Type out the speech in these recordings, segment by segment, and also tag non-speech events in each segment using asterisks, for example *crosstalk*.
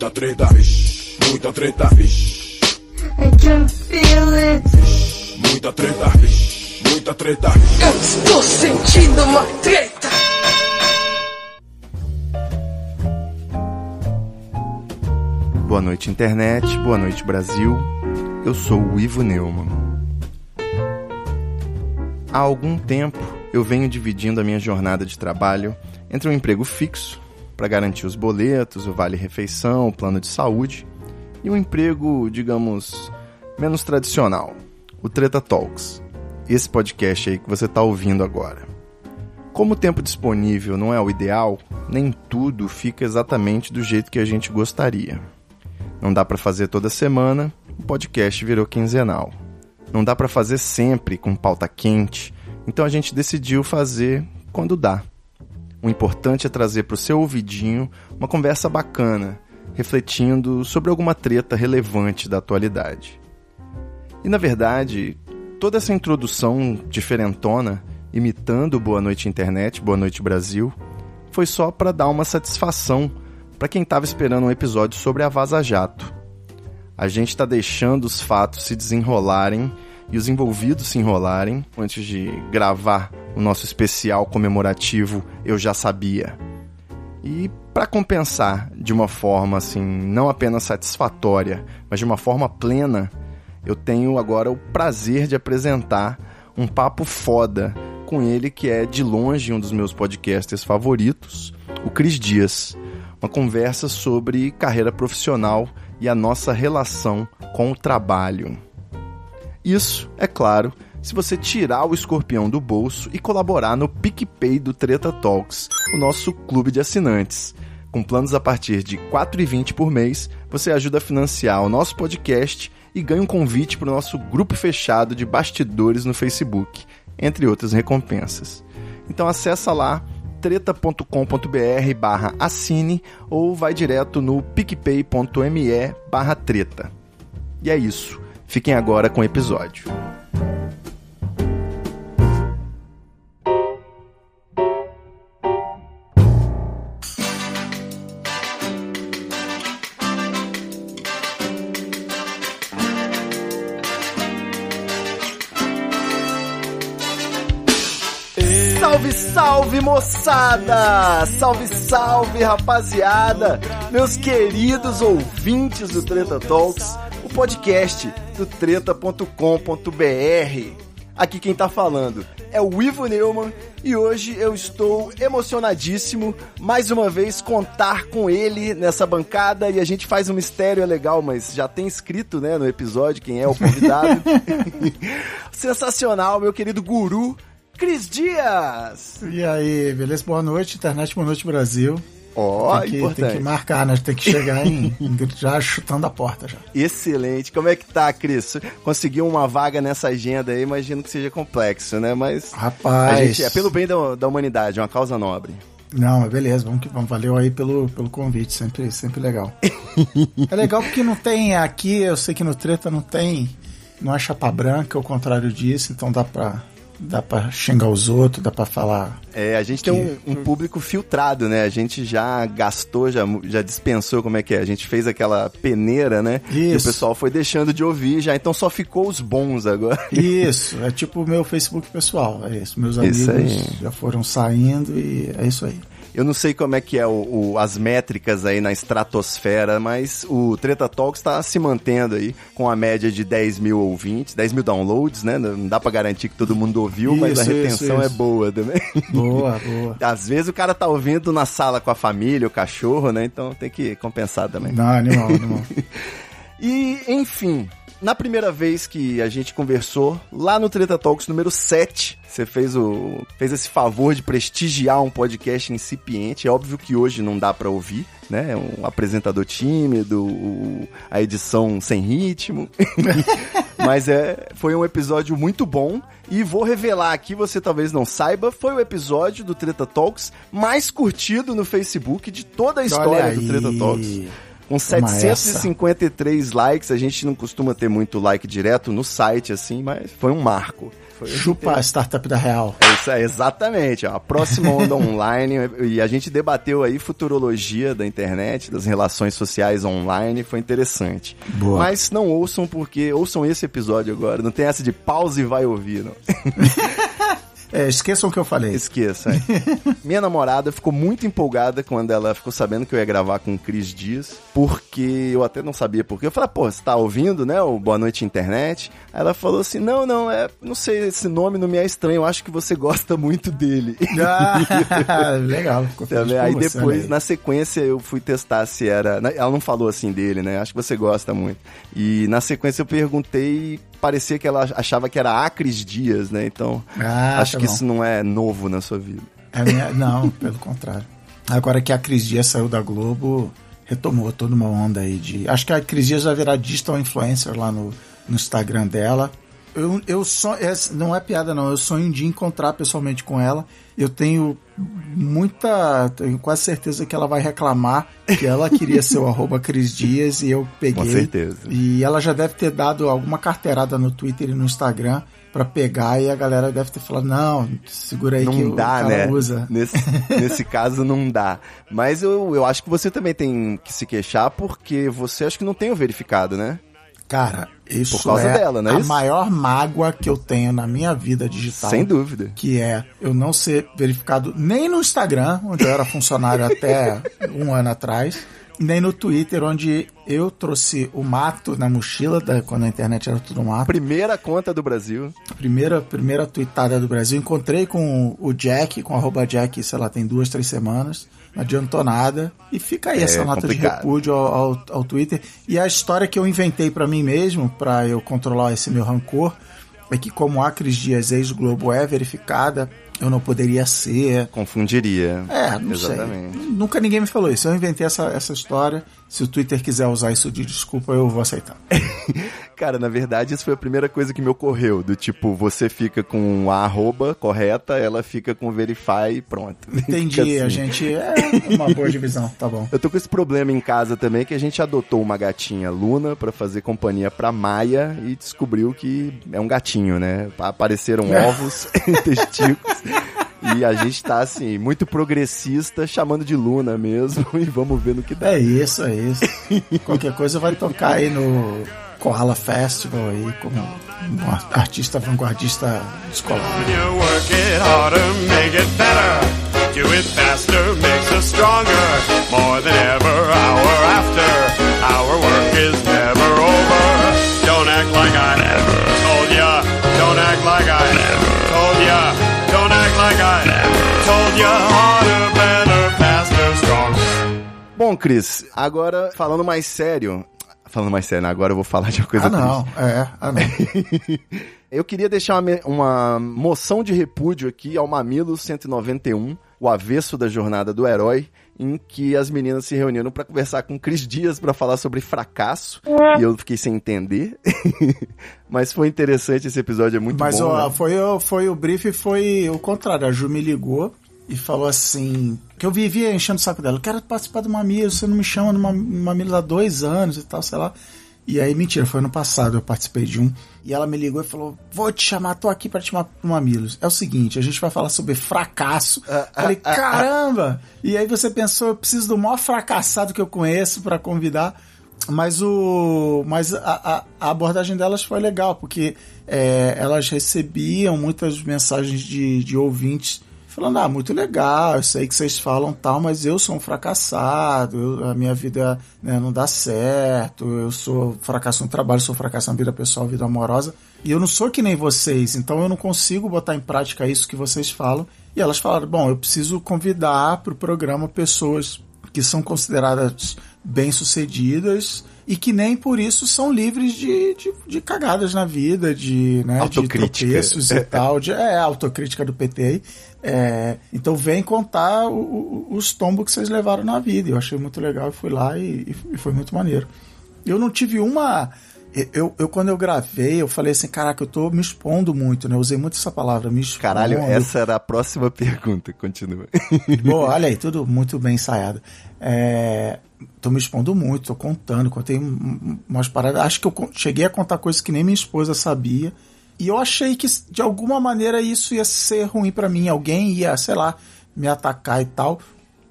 Muita treta, vixe, muita treta, vixe. I can feel it. Muita treta, vixe, muita treta. Eu estou sentindo uma treta. Boa noite, internet. Boa noite, Brasil. Eu sou o Ivo Neumann. Há algum tempo eu venho dividindo a minha jornada de trabalho entre um emprego fixo, para garantir os boletos, o vale-refeição, o plano de saúde, e um emprego, digamos, menos tradicional, o Treta Talks, esse podcast aí que você está ouvindo agora. Como o tempo disponível não é o ideal, nem tudo fica exatamente do jeito que a gente gostaria. Não dá para fazer toda semana, o podcast virou quinzenal. Não dá para fazer sempre com pauta quente, então a gente decidiu fazer quando dá. O importante é trazer para o seu ouvidinho uma conversa bacana, refletindo sobre alguma treta relevante da atualidade. E na verdade, toda essa introdução diferentona, imitando Boa Noite Internet, Boa Noite Brasil, foi só para dar uma satisfação para quem estava esperando um episódio sobre a Vaza Jato. A gente está deixando os fatos se desenrolarem e os envolvidos se enrolarem antes de gravar o nosso especial comemorativo Eu Já Sabia. E para compensar de uma forma assim, não apenas satisfatória, mas de uma forma plena, eu tenho agora o prazer de apresentar um papo foda com ele que é de longe um dos meus podcasters favoritos, o Cris Dias. Uma conversa sobre carreira profissional e a nossa relação com o trabalho. Isso, é claro, se você tirar o escorpião do bolso e colaborar no PicPay do Treta Talks, o nosso clube de assinantes. Com planos a partir de R$ 4,20 por mês, você ajuda a financiar o nosso podcast e ganha um convite para o nosso grupo fechado de bastidores no Facebook, entre outras recompensas. Então acessa lá treta.com.br barra assine ou vai direto no picpay.me barra treta. E é isso. Fiquem agora com o episódio. Salve, moçada! Salve, salve rapaziada! Meus queridos ouvintes do Treta Talks, o podcast do treta.com.br. Aqui quem tá falando é o Ivo Neumann e hoje eu estou emocionadíssimo mais uma vez contar com ele nessa bancada e a gente faz um mistério é legal, mas já tem escrito, né, no episódio quem é o convidado. *laughs* Sensacional, meu querido guru Cris Dias! E aí, beleza? Boa noite, internet, boa noite, Brasil. Ó, oh, tem, que, importante. tem que marcar, né? Tem que chegar em, *laughs* em, já chutando a porta já. Excelente. Como é que tá, Cris? Conseguiu uma vaga nessa agenda aí, imagino que seja complexo, né? Mas. Rapaz. Gente, é pelo bem da, da humanidade, é uma causa nobre. Não, mas beleza, vamos que vamos. Valeu aí pelo, pelo convite, sempre, sempre legal. é legal porque não tem aqui, eu sei que no Treta não tem, não é chapa branca, ao contrário disso, então dá pra dá pra xingar os outros, dá pra falar. É, a gente que... tem um, um, público filtrado, né? A gente já gastou, já, já dispensou como é que é. A gente fez aquela peneira, né? Isso. E o pessoal foi deixando de ouvir já, então só ficou os bons agora. *laughs* Isso, é tipo o meu Facebook pessoal, é isso. Meus amigos isso já foram saindo e é isso aí. Eu não sei como é que é o, o, as métricas aí na estratosfera, mas o Treta Talks está se mantendo aí com a média de 10 mil ouvintes, 10 mil downloads, né? Não dá para garantir que todo mundo ouviu, isso, mas a retenção isso, é boa também. Boa, boa. *laughs* Às vezes o cara tá ouvindo na sala com a família, o cachorro, né? Então tem que compensar também. Não, animal, animal. *laughs* e, enfim, na primeira vez que a gente conversou, lá no Treta Talks número 7, você fez, o, fez esse favor de prestigiar um podcast incipiente. É óbvio que hoje não dá para ouvir, né? Um apresentador tímido, o, a edição sem ritmo. *laughs* Mas é, foi um episódio muito bom. E vou revelar aqui, você talvez não saiba, foi o episódio do Treta Talks mais curtido no Facebook de toda a história do Treta Talks. Com 753 likes, a gente não costuma ter muito like direto no site, assim, mas foi um marco. Foi Chupa a startup da Real. É isso aí, exatamente. Ó, a próxima onda *laughs* online. E a gente debateu aí futurologia da internet, das relações sociais online. Foi interessante. Boa. Mas não ouçam, porque ouçam esse episódio agora. Não tem essa de pause e vai ouvir, não. *laughs* É, esqueçam o que eu falei. Esqueça. é. *laughs* Minha namorada ficou muito empolgada quando ela ficou sabendo que eu ia gravar com o Cris Dias, porque eu até não sabia por quê. Eu falei, pô, você tá ouvindo, né, o Boa Noite Internet? Aí ela falou assim, não, não, é, não sei, esse nome não me é estranho, eu acho que você *laughs* gosta muito dele. Ah, *laughs* legal. ficou feliz Aí depois, né? na sequência, eu fui testar se era. Ela não falou assim dele, né? Acho que você gosta muito. E na sequência eu perguntei parecia que ela achava que era Acres Dias, né? Então, Ah, acho tá que bom. isso não é novo na sua vida. É minha- Não, pelo contrário. Agora que a Cris Dias saiu da Globo, retomou toda uma onda aí de. Acho que a Cris Dias vai virar digital influencer lá no, no Instagram dela. Eu, eu só. Não é piada, não. Eu sonho de encontrar pessoalmente com ela. Eu tenho muita. Tenho quase certeza que ela vai reclamar que ela queria ser o *laughs* arroba Cris Dias e eu peguei. Com certeza. E ela já deve ter dado alguma carteirada no Twitter e no Instagram pra pegar e a galera deve ter falado: não, segura aí que Não o dá, cara né? usa. Nesse, *laughs* nesse caso não dá. Mas eu, eu acho que você também tem que se queixar porque você acho que não tem o verificado, né? Cara, isso Por causa é dela, não é a isso? maior mágoa que eu tenho na minha vida digital. Sem dúvida. Que é eu não ser verificado nem no Instagram, onde eu era funcionário *laughs* até um ano atrás, nem no Twitter, onde eu trouxe o mato na mochila, da, quando a internet era tudo mato. Primeira conta do Brasil. Primeira, primeira tweetada do Brasil. Encontrei com o Jack, com arroba Jack, sei lá, tem duas, três semanas. Não adiantou nada. E fica aí É essa nota de complicado. repúdio ao, ao, ao Twitter. E a história que eu inventei pra mim mesmo, pra eu controlar esse meu rancor, é que como a Cris Dias ex-Globo é verificada, eu não poderia ser. Confundiria. É, não Exatamente. sei. Nunca ninguém me falou isso. Eu inventei essa, essa história. Se o Twitter quiser usar isso de desculpa, eu vou aceitar. *laughs* Cara, na verdade, isso foi a primeira coisa que me ocorreu. Do tipo, você fica com a arroba correta, ela fica com verify e pronto. *laughs* Entendi, Fica a assim. gente. É uma boa divisão, tá bom. *laughs* Eu tô com esse problema em casa também, que a gente adotou uma gatinha Luna pra fazer companhia pra Maia e descobriu que é um gatinho, né? Apareceram ovos e testículos. E a gente tá, assim, muito progressista, chamando de Luna mesmo, *laughs* e vamos ver no que dá. É isso, é isso. Qualquer coisa vai tocar aí no Koala Festival aí como um artista vanguardista descolado. You work it harder, make it better. Do it faster, makes us stronger. More than ever, hour after. Our work is never over. Don't act like I never told ya. Don't act like I Cris, agora falando mais sério. Falando mais sério, né? agora eu vou falar de uma coisa Ah, não, triste. é, ah, não. *laughs* Eu queria deixar uma, uma moção de repúdio aqui ao Mamilo 191, o avesso da jornada do herói, em que as meninas se reuniram para conversar com Cris Dias para falar sobre fracasso. E eu fiquei sem entender. *laughs* Mas foi interessante esse episódio, é muito Mas bom. ó, né? foi, o- foi o brief foi o contrário. A Ju me ligou e falou assim: que eu vivia enchendo o saco dela. Eu quero participar do Mamilo, você não me chama no Mam- Mamilo há dois anos e tal, sei lá. E aí, mentira, foi ano passado, eu participei de um. E ela me ligou e falou: Vou te chamar, tô aqui pra te chamar pro Mamilos. É o seguinte, a gente vai falar sobre fracasso. Falei, caramba! E aí você pensou, eu preciso do maior fracassado que eu conheço pra convidar. Mas o. Mas a, a- a abordagem delas foi legal, porque é, elas recebiam muitas mensagens de, de ouvintes falando, ah, muito legal, eu sei que vocês falam tal, mas eu sou um fracassado, eu- a minha vida né, não dá certo, eu sou fracasso no trabalho, sou fracasso na vida pessoal, vida amorosa, e eu não sou que nem vocês, então eu não consigo botar em prática isso que vocês falam. E elas falaram, bom, eu preciso convidar para o programa pessoas que são consideradas bem-sucedidas e que nem por isso são livres de, de, de cagadas na vida, de, né, de Autocrítica. tropeços e *laughs* tal. De, é, autocrítica do PT aí. É, então vem contar o- o- os tombos que vocês levaram na vida. Eu achei muito legal, eu fui lá e, e foi muito maneiro. Eu não tive uma eu, eu, quando eu gravei, eu falei assim, caraca, eu tô me expondo muito, né? Eu usei muito essa palavra, me expondo. Caralho, essa era a próxima pergunta, continua. *laughs* Boa, olha aí, tudo muito bem ensaiado. É, tô me expondo muito, tô contando, contei umas paradas. Acho que eu cheguei a contar coisas que nem minha esposa sabia. E eu achei que de alguma maneira isso ia ser ruim para mim. Alguém ia, sei lá, me atacar e tal.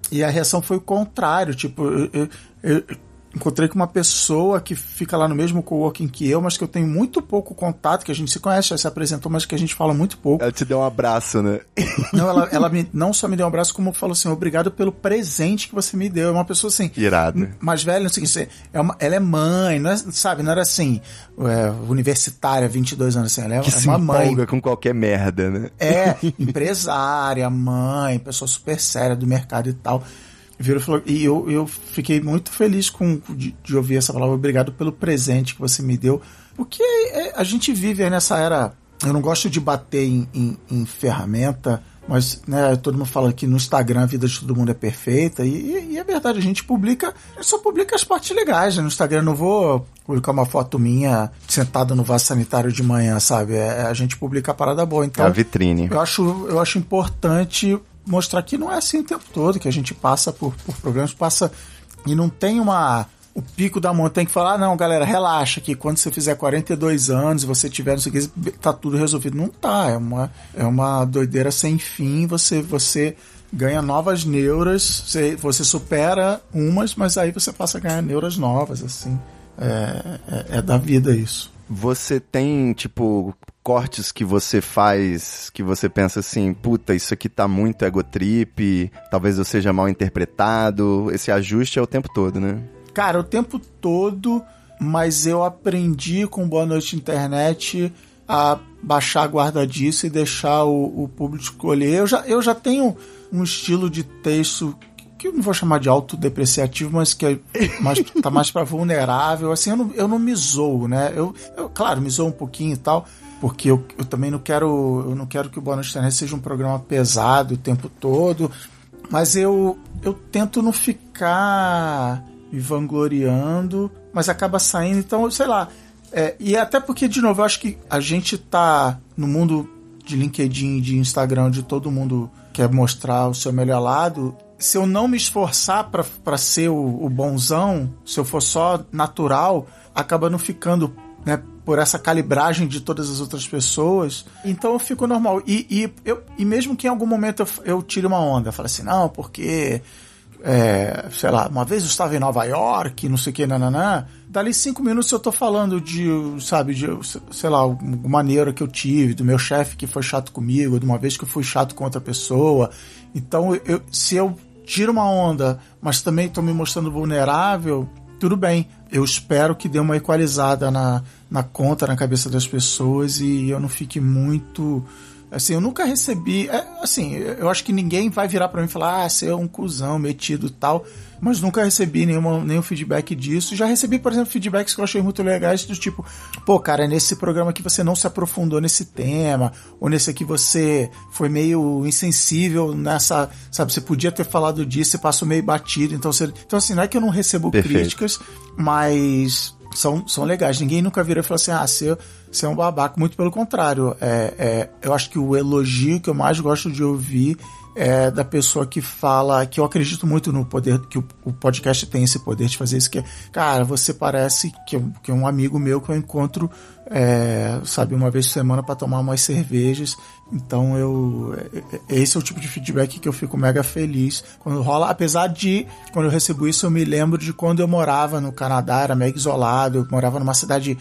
E a reação foi o contrário. Tipo, eu, eu, eu encontrei com uma pessoa que fica lá no mesmo coworking que eu, mas que eu tenho muito pouco contato, que a gente se conhece, já se apresentou, mas que a gente fala muito pouco. Ela te deu um abraço, né? Não, ela, *laughs* ela me, não só me deu um abraço, como falou assim, obrigado pelo presente que você me deu. É uma pessoa assim... Irado. Mais velha, não sei o que, é uma, ela é mãe, não é, sabe? Não era assim, é, universitária, 22 anos, assim, ela é, que é se uma mãe. com qualquer merda, né? É, *laughs* empresária, mãe, pessoa super séria do mercado e tal virou e falou. E eu, eu fiquei muito feliz com, de, de, ouvir essa palavra. Obrigado pelo presente que você me deu. Porque é, a gente vive nessa era. Eu não gosto de bater em, em, em ferramenta, mas né, todo mundo fala que no Instagram a vida de todo mundo é perfeita. E, e, é verdade, a gente publica. Só publica as partes legais. Né? No Instagram eu não vou publicar uma foto minha sentada no vaso sanitário de manhã, sabe? É, a gente publica a parada boa. Então, é a vitrine. Eu acho, eu acho importante mostrar que não é assim o tempo todo, que a gente passa por, por problemas, passa e não tem uma o pico da montanha que falar, ah, não, galera, relaxa que quando você fizer 42 anos você tiver não sei o tá tudo resolvido. Não tá, é uma, é uma doideira sem fim, você você ganha novas neuras, você, você supera umas, mas aí você passa a ganhar neuras novas, assim. É, é, é da vida isso. Você tem, tipo, cortes que você faz que você pensa assim, puta, isso aqui tá muito egotrip, talvez eu seja mal interpretado. Esse ajuste é o tempo todo, né? Cara, o tempo todo, mas eu aprendi com Boa Noite Internet a baixar a guarda disso e deixar o, o público escolher. Eu já, eu já tenho um estilo de texto que eu não vou chamar de autodepreciativo, mas que é mais, tá mais para vulnerável. Assim, eu não, eu não me zoo, né? Eu, eu, claro, me zoo um pouquinho e tal, porque eu, eu também não quero eu não quero que o Boa Noite Internet seja um programa pesado o tempo todo, mas eu eu tento não ficar me vangloriando, mas acaba saindo, então, sei lá. É, e até porque, de novo, eu acho que a gente tá no mundo de LinkedIn, de Instagram, de todo mundo quer mostrar o seu melhor lado. Se eu não me esforçar para ser o, o bonzão, se eu for só natural, acaba não ficando né, por essa calibragem de todas as outras pessoas. Então eu fico normal. E, e, eu, e mesmo que em algum momento eu, eu tire uma onda, falo assim, não, porque. É, sei lá, uma vez eu estava em Nova York, não sei o que, nananã. Dali cinco minutos eu tô falando de, sabe, de, sei lá, alguma maneira que eu tive, do meu chefe que foi chato comigo, de uma vez que eu fui chato com outra pessoa. Então, eu, se eu tiro uma onda, mas também tô me mostrando vulnerável, tudo bem. Eu espero que dê uma equalizada na, na conta, na cabeça das pessoas e eu não fique muito. Assim, eu nunca recebi. É, assim, eu acho que ninguém vai virar para mim e falar, ah, você é um cuzão metido tal. Mas nunca recebi nenhuma, nenhum feedback disso. Já recebi, por exemplo, feedbacks que eu achei muito legais, do tipo, pô, cara, nesse programa aqui você não se aprofundou nesse tema, ou nesse aqui você foi meio insensível nessa. Sabe, você podia ter falado disso, você passou meio batido. Então, você, então assim, não é que eu não recebo Perfeito. críticas, mas são, são legais. Ninguém nunca vira e fala assim, ah, você, você é um babaca. Muito pelo contrário. É, é, eu acho que o elogio que eu mais gosto de ouvir é da pessoa que fala, que eu acredito muito no poder, que o, podcast tem esse poder de fazer isso, que é, cara, você parece que é um amigo meu que eu encontro, é, sabe, uma vez por semana para tomar umas cervejas. Então eu. É, é, esse é o tipo de feedback que eu fico mega feliz quando rola. Apesar de, quando eu recebo isso, eu me lembro de quando eu morava no Canadá, era mega isolado, eu morava numa cidade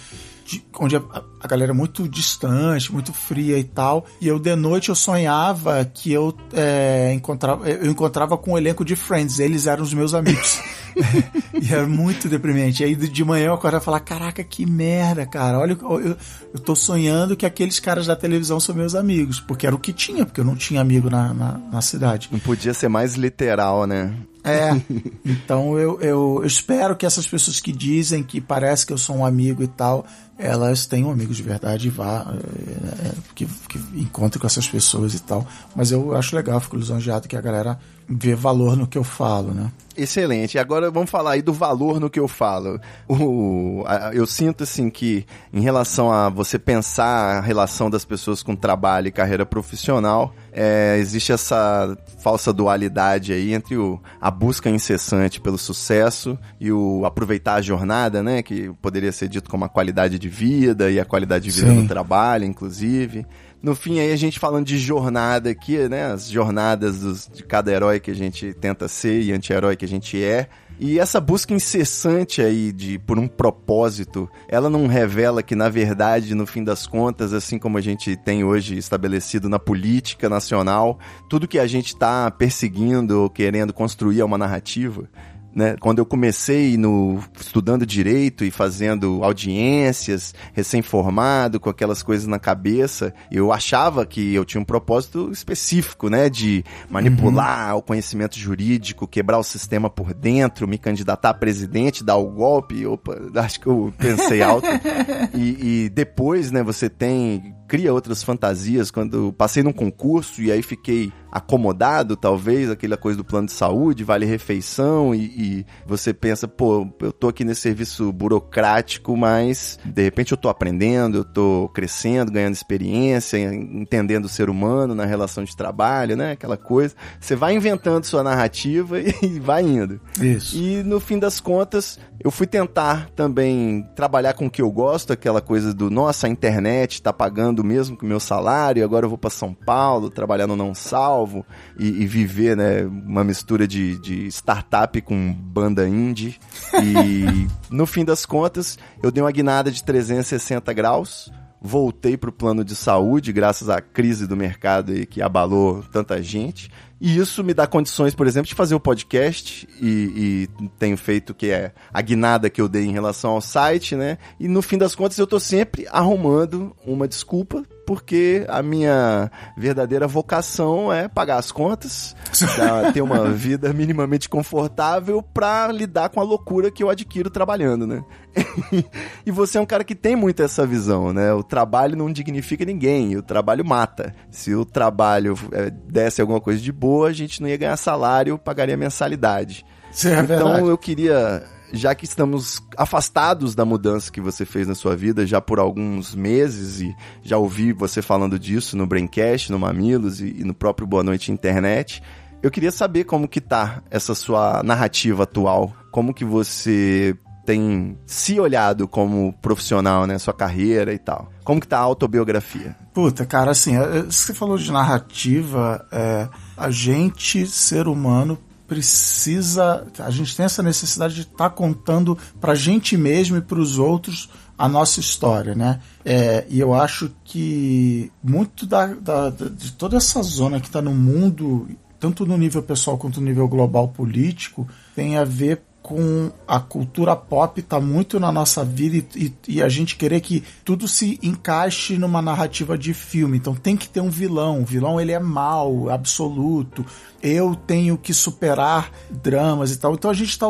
de, onde a, a, galera é muito distante, muito fria e tal. E eu de noite eu sonhava que eu é, encontrava, eu encontrava com o um elenco de Friends, eles eram os meus amigos. *laughs* *laughs* e era muito deprimente. Aí de manhã eu acordava e falava, caraca, que merda, cara. Olha, eu, eu tô sonhando que aqueles caras da televisão são meus amigos. Porque era o que tinha, porque eu não tinha amigo na, na, na cidade. Não podia ser mais literal, né? É, *laughs* então eu, eu, eu, espero que essas pessoas que dizem que parece que eu sou um amigo e tal, elas tenham amigos de verdade e vá, é, que, que encontrem com essas pessoas e tal. Mas eu acho legal, fico lisonjeado que a galera ver valor no que eu falo, né? Excelente. Agora vamos falar aí do valor no que eu falo. O, a- eu sinto assim que em relação a você pensar a relação das pessoas com trabalho e carreira profissional, é, existe essa falsa dualidade aí entre o, a busca incessante pelo sucesso e o aproveitar a jornada, né? Que poderia ser dito como a qualidade de vida e a qualidade de vida Sim. do trabalho, inclusive. No fim aí a gente falando de jornada aqui, né? As jornadas dos- de cada herói que a gente tenta ser e anti-herói que a gente é. E essa busca incessante aí de por um propósito, ela não revela que na verdade, no fim das contas, assim como a gente tem hoje estabelecido na política nacional, tudo que a gente está perseguindo ou querendo construir é uma narrativa né? Quando eu comecei no estudando direito e fazendo audiências, recém-formado, com aquelas coisas na cabeça, eu achava que eu tinha um propósito específico, né, de manipular o conhecimento jurídico, quebrar o sistema por dentro, me candidatar a presidente, dar o golpe. Opa, *laughs* acho que eu pensei alto. *laughs* e, e depois, né, você tem cria outras fantasias quando passei num concurso e aí fiquei acomodado, talvez, aquela coisa do plano de saúde, vale refeição e, e você pensa, pô, eu tô aqui nesse serviço burocrático, mas de repente eu tô aprendendo, eu tô crescendo, ganhando experiência, entendendo o ser humano na relação de trabalho, né? Aquela coisa. Você vai inventando sua narrativa *laughs* e vai indo. Isso. E no fim das contas, eu fui tentar também trabalhar com o que eu gosto, aquela coisa do, nossa, a internet tá pagando mesmo que o meu salário, agora eu vou para São Paulo, trabalhar no Não Salvo e, e viver, né, uma mistura de, de startup com banda indie. E *laughs* no fim das contas, eu dei uma guinada de 360 graus, voltei pro plano de saúde, graças à crise do mercado que abalou tanta gente. E isso me dá condições, por exemplo, de fazer o podcast e, e tenho feito que é a guinada que eu dei em relação ao site, né? E no fim das contas eu tô sempre arrumando uma desculpa porque a minha verdadeira vocação é pagar as contas, *laughs* ter uma vida minimamente confortável pra lidar com a loucura que eu adquiro trabalhando, né? *laughs* e você é um cara que tem muito essa visão, né? O trabalho não dignifica ninguém, o trabalho mata. Se o trabalho é, desse alguma coisa de boa, a gente não ia ganhar salário, pagaria mensalidade. Isso é então verdade. eu queria, já que estamos afastados da mudança que você fez na sua vida já por alguns meses e já ouvi você falando disso no Braincast, no Mamilos e, e no próprio Boa Noite Internet, eu queria saber como que tá essa sua narrativa atual, como que você tem se olhado como profissional, né, sua carreira e tal. Como que tá a autobiografia? Puta, cara, assim, é- é- você falou de narrativa, é, a gente, ser humano, precisa. A gente tem essa necessidade de estar contando pra gente mesmo e pros outros a nossa história, né? É, e eu acho que muito da- da- de toda essa zona que está no mundo, tanto no nível pessoal quanto no nível global político, tem a ver com a cultura pop tá muito na nossa vida e, e- e a gente querer que tudo se encaixe numa narrativa de filme. Então tem que ter um vilão. O vilão ele é mal, absoluto. Eu tenho que superar dramas e tal. Então a gente tá.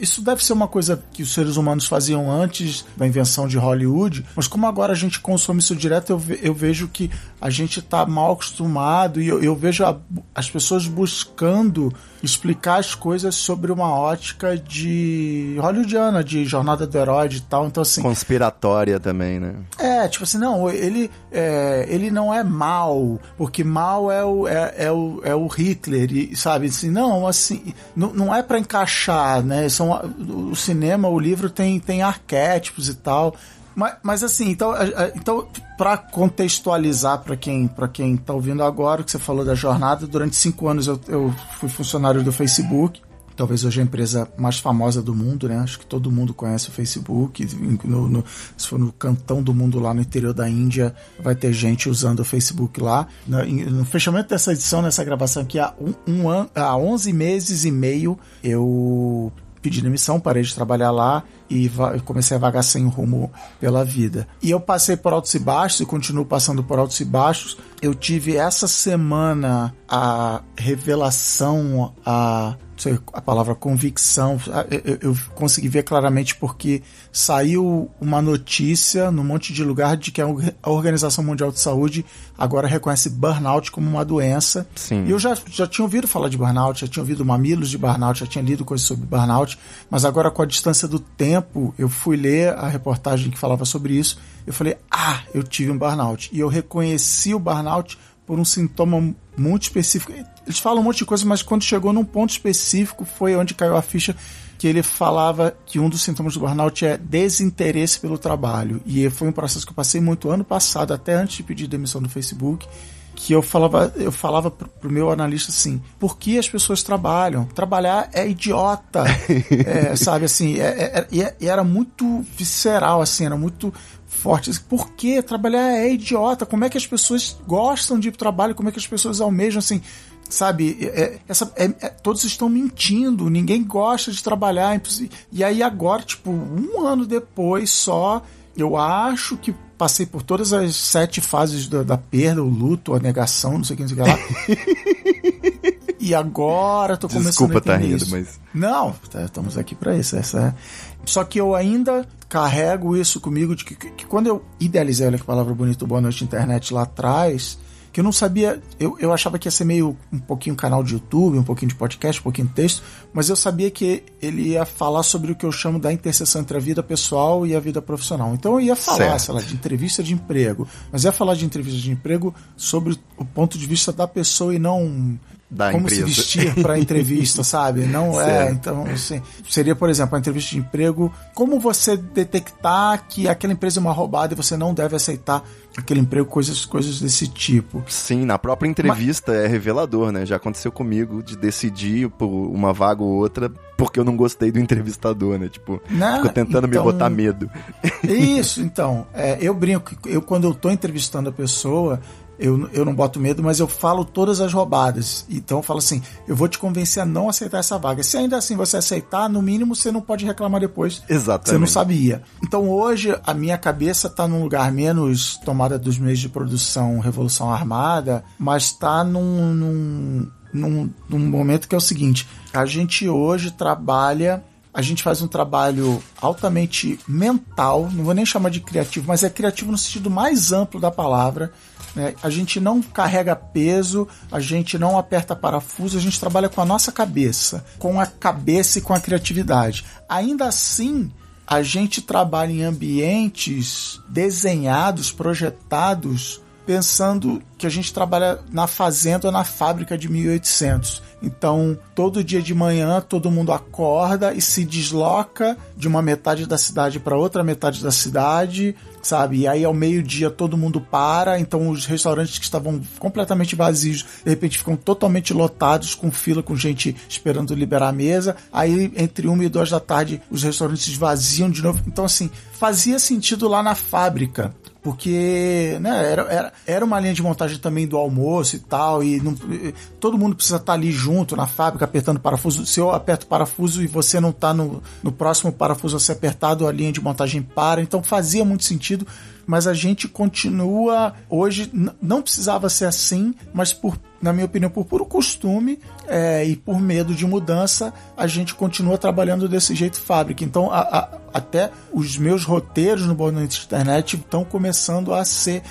Isso deve ser uma coisa que os seres humanos faziam antes da invenção de Hollywood, mas como agora a gente consome isso direto, eu, ve- eu vejo que a gente tá mal acostumado e eu, eu vejo a- as pessoas buscando explicar as coisas sobre uma ótica de hollywoodiana, de jornada do herói e tal. Então, assim, Conspiratória também, né? é, tipo assim, não, ele, é, ele não é mal, porque mal é o, é, é o, é o Hitler, e, sabe? Assim, não, assim, não, não é pra encaixar, né? São, o cinema, o livro tem, tem arquétipos e tal. Mas, mas assim, então, a- a- então para contextualizar para quem, pra quem tá ouvindo agora, o que você falou da jornada, durante cinco anos eu, eu fui funcionário do Facebook talvez hoje a empresa mais famosa do mundo, né? Acho que todo mundo conhece o Facebook. No- no- se for no cantão do mundo lá no interior da Índia, vai ter gente usando o Facebook lá. No, no fechamento dessa edição, nessa gravação aqui, há, um, um an, há 11 meses e meio, eu pedi demissão, parei de trabalhar lá e comecei a vagar sem rumo pela vida. E eu passei por altos e baixos e continuo passando por altos e baixos. Eu tive essa semana a revelação, a a palavra convicção, eu, eu, consegui ver claramente porque saiu uma notícia num monte de lugar de que a Organização Mundial de Saúde agora reconhece burnout como uma doença. Sim. E eu já, já tinha ouvido falar de burnout, já tinha ouvido mamilos de burnout, já tinha lido coisas sobre burnout, mas agora com a distância do tempo, eu fui ler a reportagem que falava sobre isso, eu falei, ah, eu tive um burnout. E eu reconheci o burnout por um sintoma muito específico. Eles falam um monte de coisa, mas quando chegou num ponto específico foi onde caiu a ficha que ele falava que um dos sintomas do burnout é desinteresse pelo trabalho. E foi um processo que eu passei muito ano passado, até antes de pedir demissão do Facebook, que eu falava, eu falava pro, meu analista assim, por que as pessoas trabalham? Trabalhar é idiota, *laughs* é, sabe assim, é, é, é, e era muito visceral, assim, era muito forte. Por que trabalhar é idiota? Como é que as pessoas gostam de ir pro trabalho? Como é que as pessoas almejam assim? Sabe, é, essa, é, é, todos estão mentindo, ninguém gosta de trabalhar. É e aí agora, tipo, um ano depois só, eu acho que passei por todas as sete fases da, da perda, o luto, a negação, não sei o que, não sei o que lá. *laughs* e agora tô começando Desculpa a tá rindo, isso. mas... Não, tá, estamos aqui para isso. Essa é... Só que eu ainda carrego isso comigo de que, que, que quando eu idealizei, olha que palavra bonita, Boa Noite Internet lá atrás, que eu não sabia, eu, eu achava que ia ser meio um pouquinho canal de YouTube, um pouquinho de podcast, um pouquinho de texto, mas eu sabia que ele ia falar sobre o que eu chamo da interseção entre a vida pessoal e a vida profissional. Então eu ia falar, Certo. sei lá, de entrevista de emprego, mas ia falar de entrevista de emprego sobre o ponto de vista da pessoa e não Da como empresa. se vestir para *laughs* entrevista, sabe? Não é, Certo. então, assim, seria, por exemplo, a entrevista de emprego, como você detectar que aquela empresa é uma roubada e você não deve aceitar aquele emprego, coisas, coisas desse tipo. Sim, na própria entrevista é revelador, né? Já aconteceu comigo de decidir por uma vaga ou outra porque eu não gostei do entrevistador, né? Tipo, Né? ficou tentando Então- me botar medo. Isso, então, é, eu brinco, eu quando eu tô entrevistando a pessoa, eu, eu não boto medo, mas eu falo todas as roubadas. Então eu falo assim, eu vou te convencer a não aceitar essa vaga. Se ainda assim você aceitar, no mínimo você não pode reclamar depois. Exatamente. Você não sabia. Então hoje a minha cabeça tá num lugar menos tomada dos meios de produção Revolução Armada, mas tá num, num, num, num momento que é o seguinte: a gente hoje trabalha a gente faz um trabalho altamente mental, não vou nem chamar de criativo, mas é criativo no sentido mais amplo da palavra. né? A gente não carrega peso, a gente não aperta parafuso, a gente trabalha com a nossa cabeça, com a cabeça e com a criatividade. Ainda assim, a gente trabalha em ambientes desenhados, projetados, pensando que a gente trabalha na fazenda ou na fábrica de 1800. Então, todo dia de manhã, todo mundo acorda e se desloca de uma metade da cidade para outra metade da cidade, sabe? E aí, ao meio-dia, todo mundo para. Então, os restaurantes que estavam completamente vazios, de repente, ficam totalmente lotados, com fila, com gente esperando liberar a mesa. Aí, entre uma e duas da tarde, os restaurantes esvaziam de novo. Então, assim, fazia sentido lá na fábrica porque né, era, era, era uma linha de montagem também do almoço e tal, e não- todo mundo precisa estar ali junto na fábrica apertando parafuso. Se eu aperto parafuso e você não está no, no próximo parafuso a ser apertado, a linha de montagem para. Então fazia muito sentido, mas a gente continua hoje, não precisava ser assim, mas por, na minha opinião, por puro costume é, e por medo de mudança, a gente continua trabalhando desse jeito fábrica. Então, a- a- até os meus roteiros no Noite Internet estão começando a ser.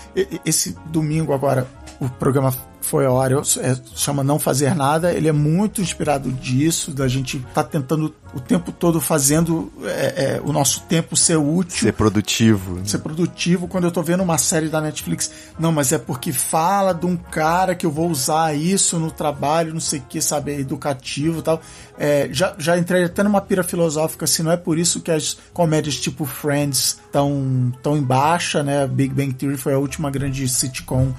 Esse domingo agora, o programa foi a hora, é, chama Não Fazer Nada, ele é muito inspirado disso, da gente tá tentando o tempo todo fazendo é, é, o nosso tempo ser útil Ser produtivo. ser produtivo quando eu tô vendo uma série da Netflix. Não, mas é porque fala de um cara que eu vou usar isso no trabalho, não sei o que, sabe, é educativo e tal. É, já, já entrei até numa pira filosófica, assim, não é por isso que as comédias tipo Friends estão tão em baixa, né? Big Bang Theory foi a última grande sitcom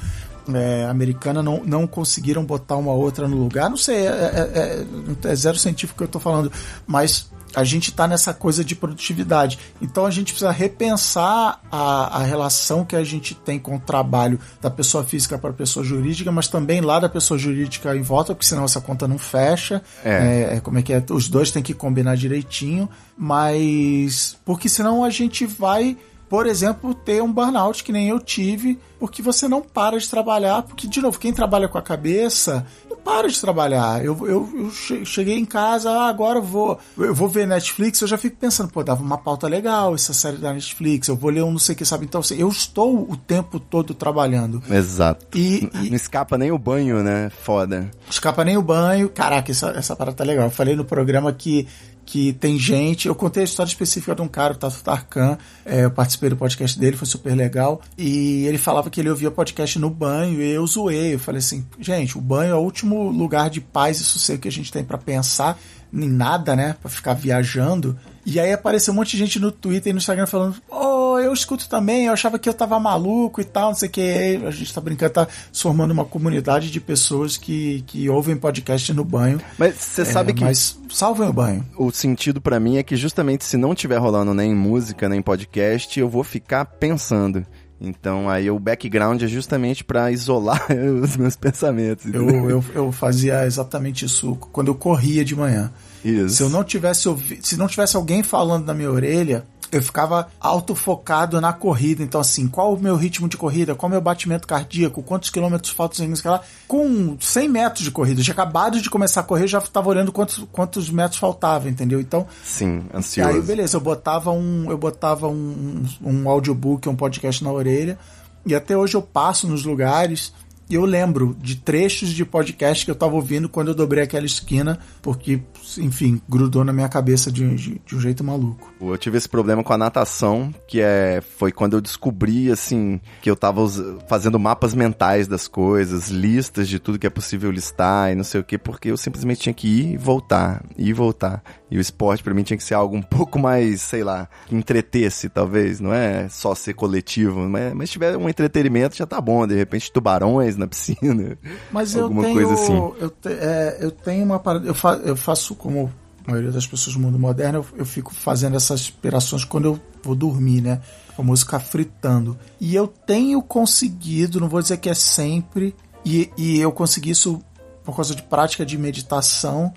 é, americana, não, não conseguiram botar uma outra no lugar. Não sei, é, é- é- é zero científico que eu tô falando, mas a gente está nessa coisa de produtividade. Então a gente precisa repensar a, a relação que a gente tem com o trabalho da pessoa física para a pessoa jurídica, mas também lá da pessoa jurídica em volta, porque senão essa conta não fecha. É. É, é como é que é? Os dois têm que combinar direitinho, mas porque senão a gente vai por exemplo, ter um burnout que nem eu tive, porque você não para de trabalhar, porque, de novo, quem trabalha com a cabeça não para de trabalhar. Eu, eu, eu che- cheguei em casa, ah, agora eu vou, eu vou ver Netflix, eu já fico pensando, pô, dava uma pauta legal essa série da Netflix, eu vou ler um não sei o que, sabe? Então, assim, eu estou o tempo todo trabalhando. Exato. E, e- Não escapa nem o banho, né? Foda. escapa nem o banho. Caraca, essa, essa parada tá legal. Eu falei no programa que, que tem gente. Eu contei a história específica de um cara, o Tato Tarkan. É, eu participei do podcast dele, foi super legal. E ele falava que ele ouvia podcast no banho e eu zoei. Eu falei assim, gente, o banho é o último lugar de paz e sossego que a gente tem pra pensar em nada, né? Pra ficar viajando. E aí apareceu um monte de gente no Twitter e no Instagram falando: Oh, eu escuto também, eu achava que eu tava maluco e tal, não sei o que. Aí A gente tá brincando, tá formando uma comunidade de pessoas que, que ouvem podcast no banho. Mas você É, sabe que Mas salvem o banho. o sentido pra mim é que justamente se não tiver rolando nem música, nem podcast, eu vou ficar pensando. Então aí o background é justamente pra isolar *laughs* os meus pensamentos. Eu, eu, eu fazia exatamente isso quando eu corria de manhã. Isso. Se eu não tivesse ouvi... se não tivesse alguém falando na minha orelha, eu ficava autofocado na corrida. Então, assim, qual o meu ritmo de corrida? Qual o meu batimento cardíaco? Quantos quilômetros faltam? Lá. Com 100 metros de corrida, tinha acabado de começar a correr, eu já estava olhando quantos, quantos metros faltavam, entendeu? Então, Sim, Aí, ansioso. beleza, eu botava um, eu botava um, um audiobook, um podcast na orelha, e até hoje eu passo nos lugares eu lembro de trechos de podcast que eu tava ouvindo quando eu dobrei aquela esquina, porque, enfim, grudou na minha cabeça de, de, de um jeito maluco. Eu tive esse problema com a natação, que é foi quando eu descobri assim que eu tava us- fazendo mapas mentais das coisas, listas de tudo que é possível listar e não sei o que, porque eu simplesmente tinha que ir e voltar, ir e voltar. E o esporte pra mim tinha que ser algo um *laughs* pouco mais, sei lá, que entretesse talvez, não é só ser coletivo, mas, mas se tiver um entretenimento já tá bom, de repente tubarões na piscina. *laughs* Mas eu Alguma tenho, coisa assim. eu, te- é, eu tenho uma parada, eu, fa- eu faço como a maioria das pessoas do mundo moderno, eu, eu fico fazendo essas inspirações quando eu vou dormir, né? A música fritando. E eu tenho conseguido, não vou dizer que é sempre, e, e eu consegui isso por causa de prática de meditação,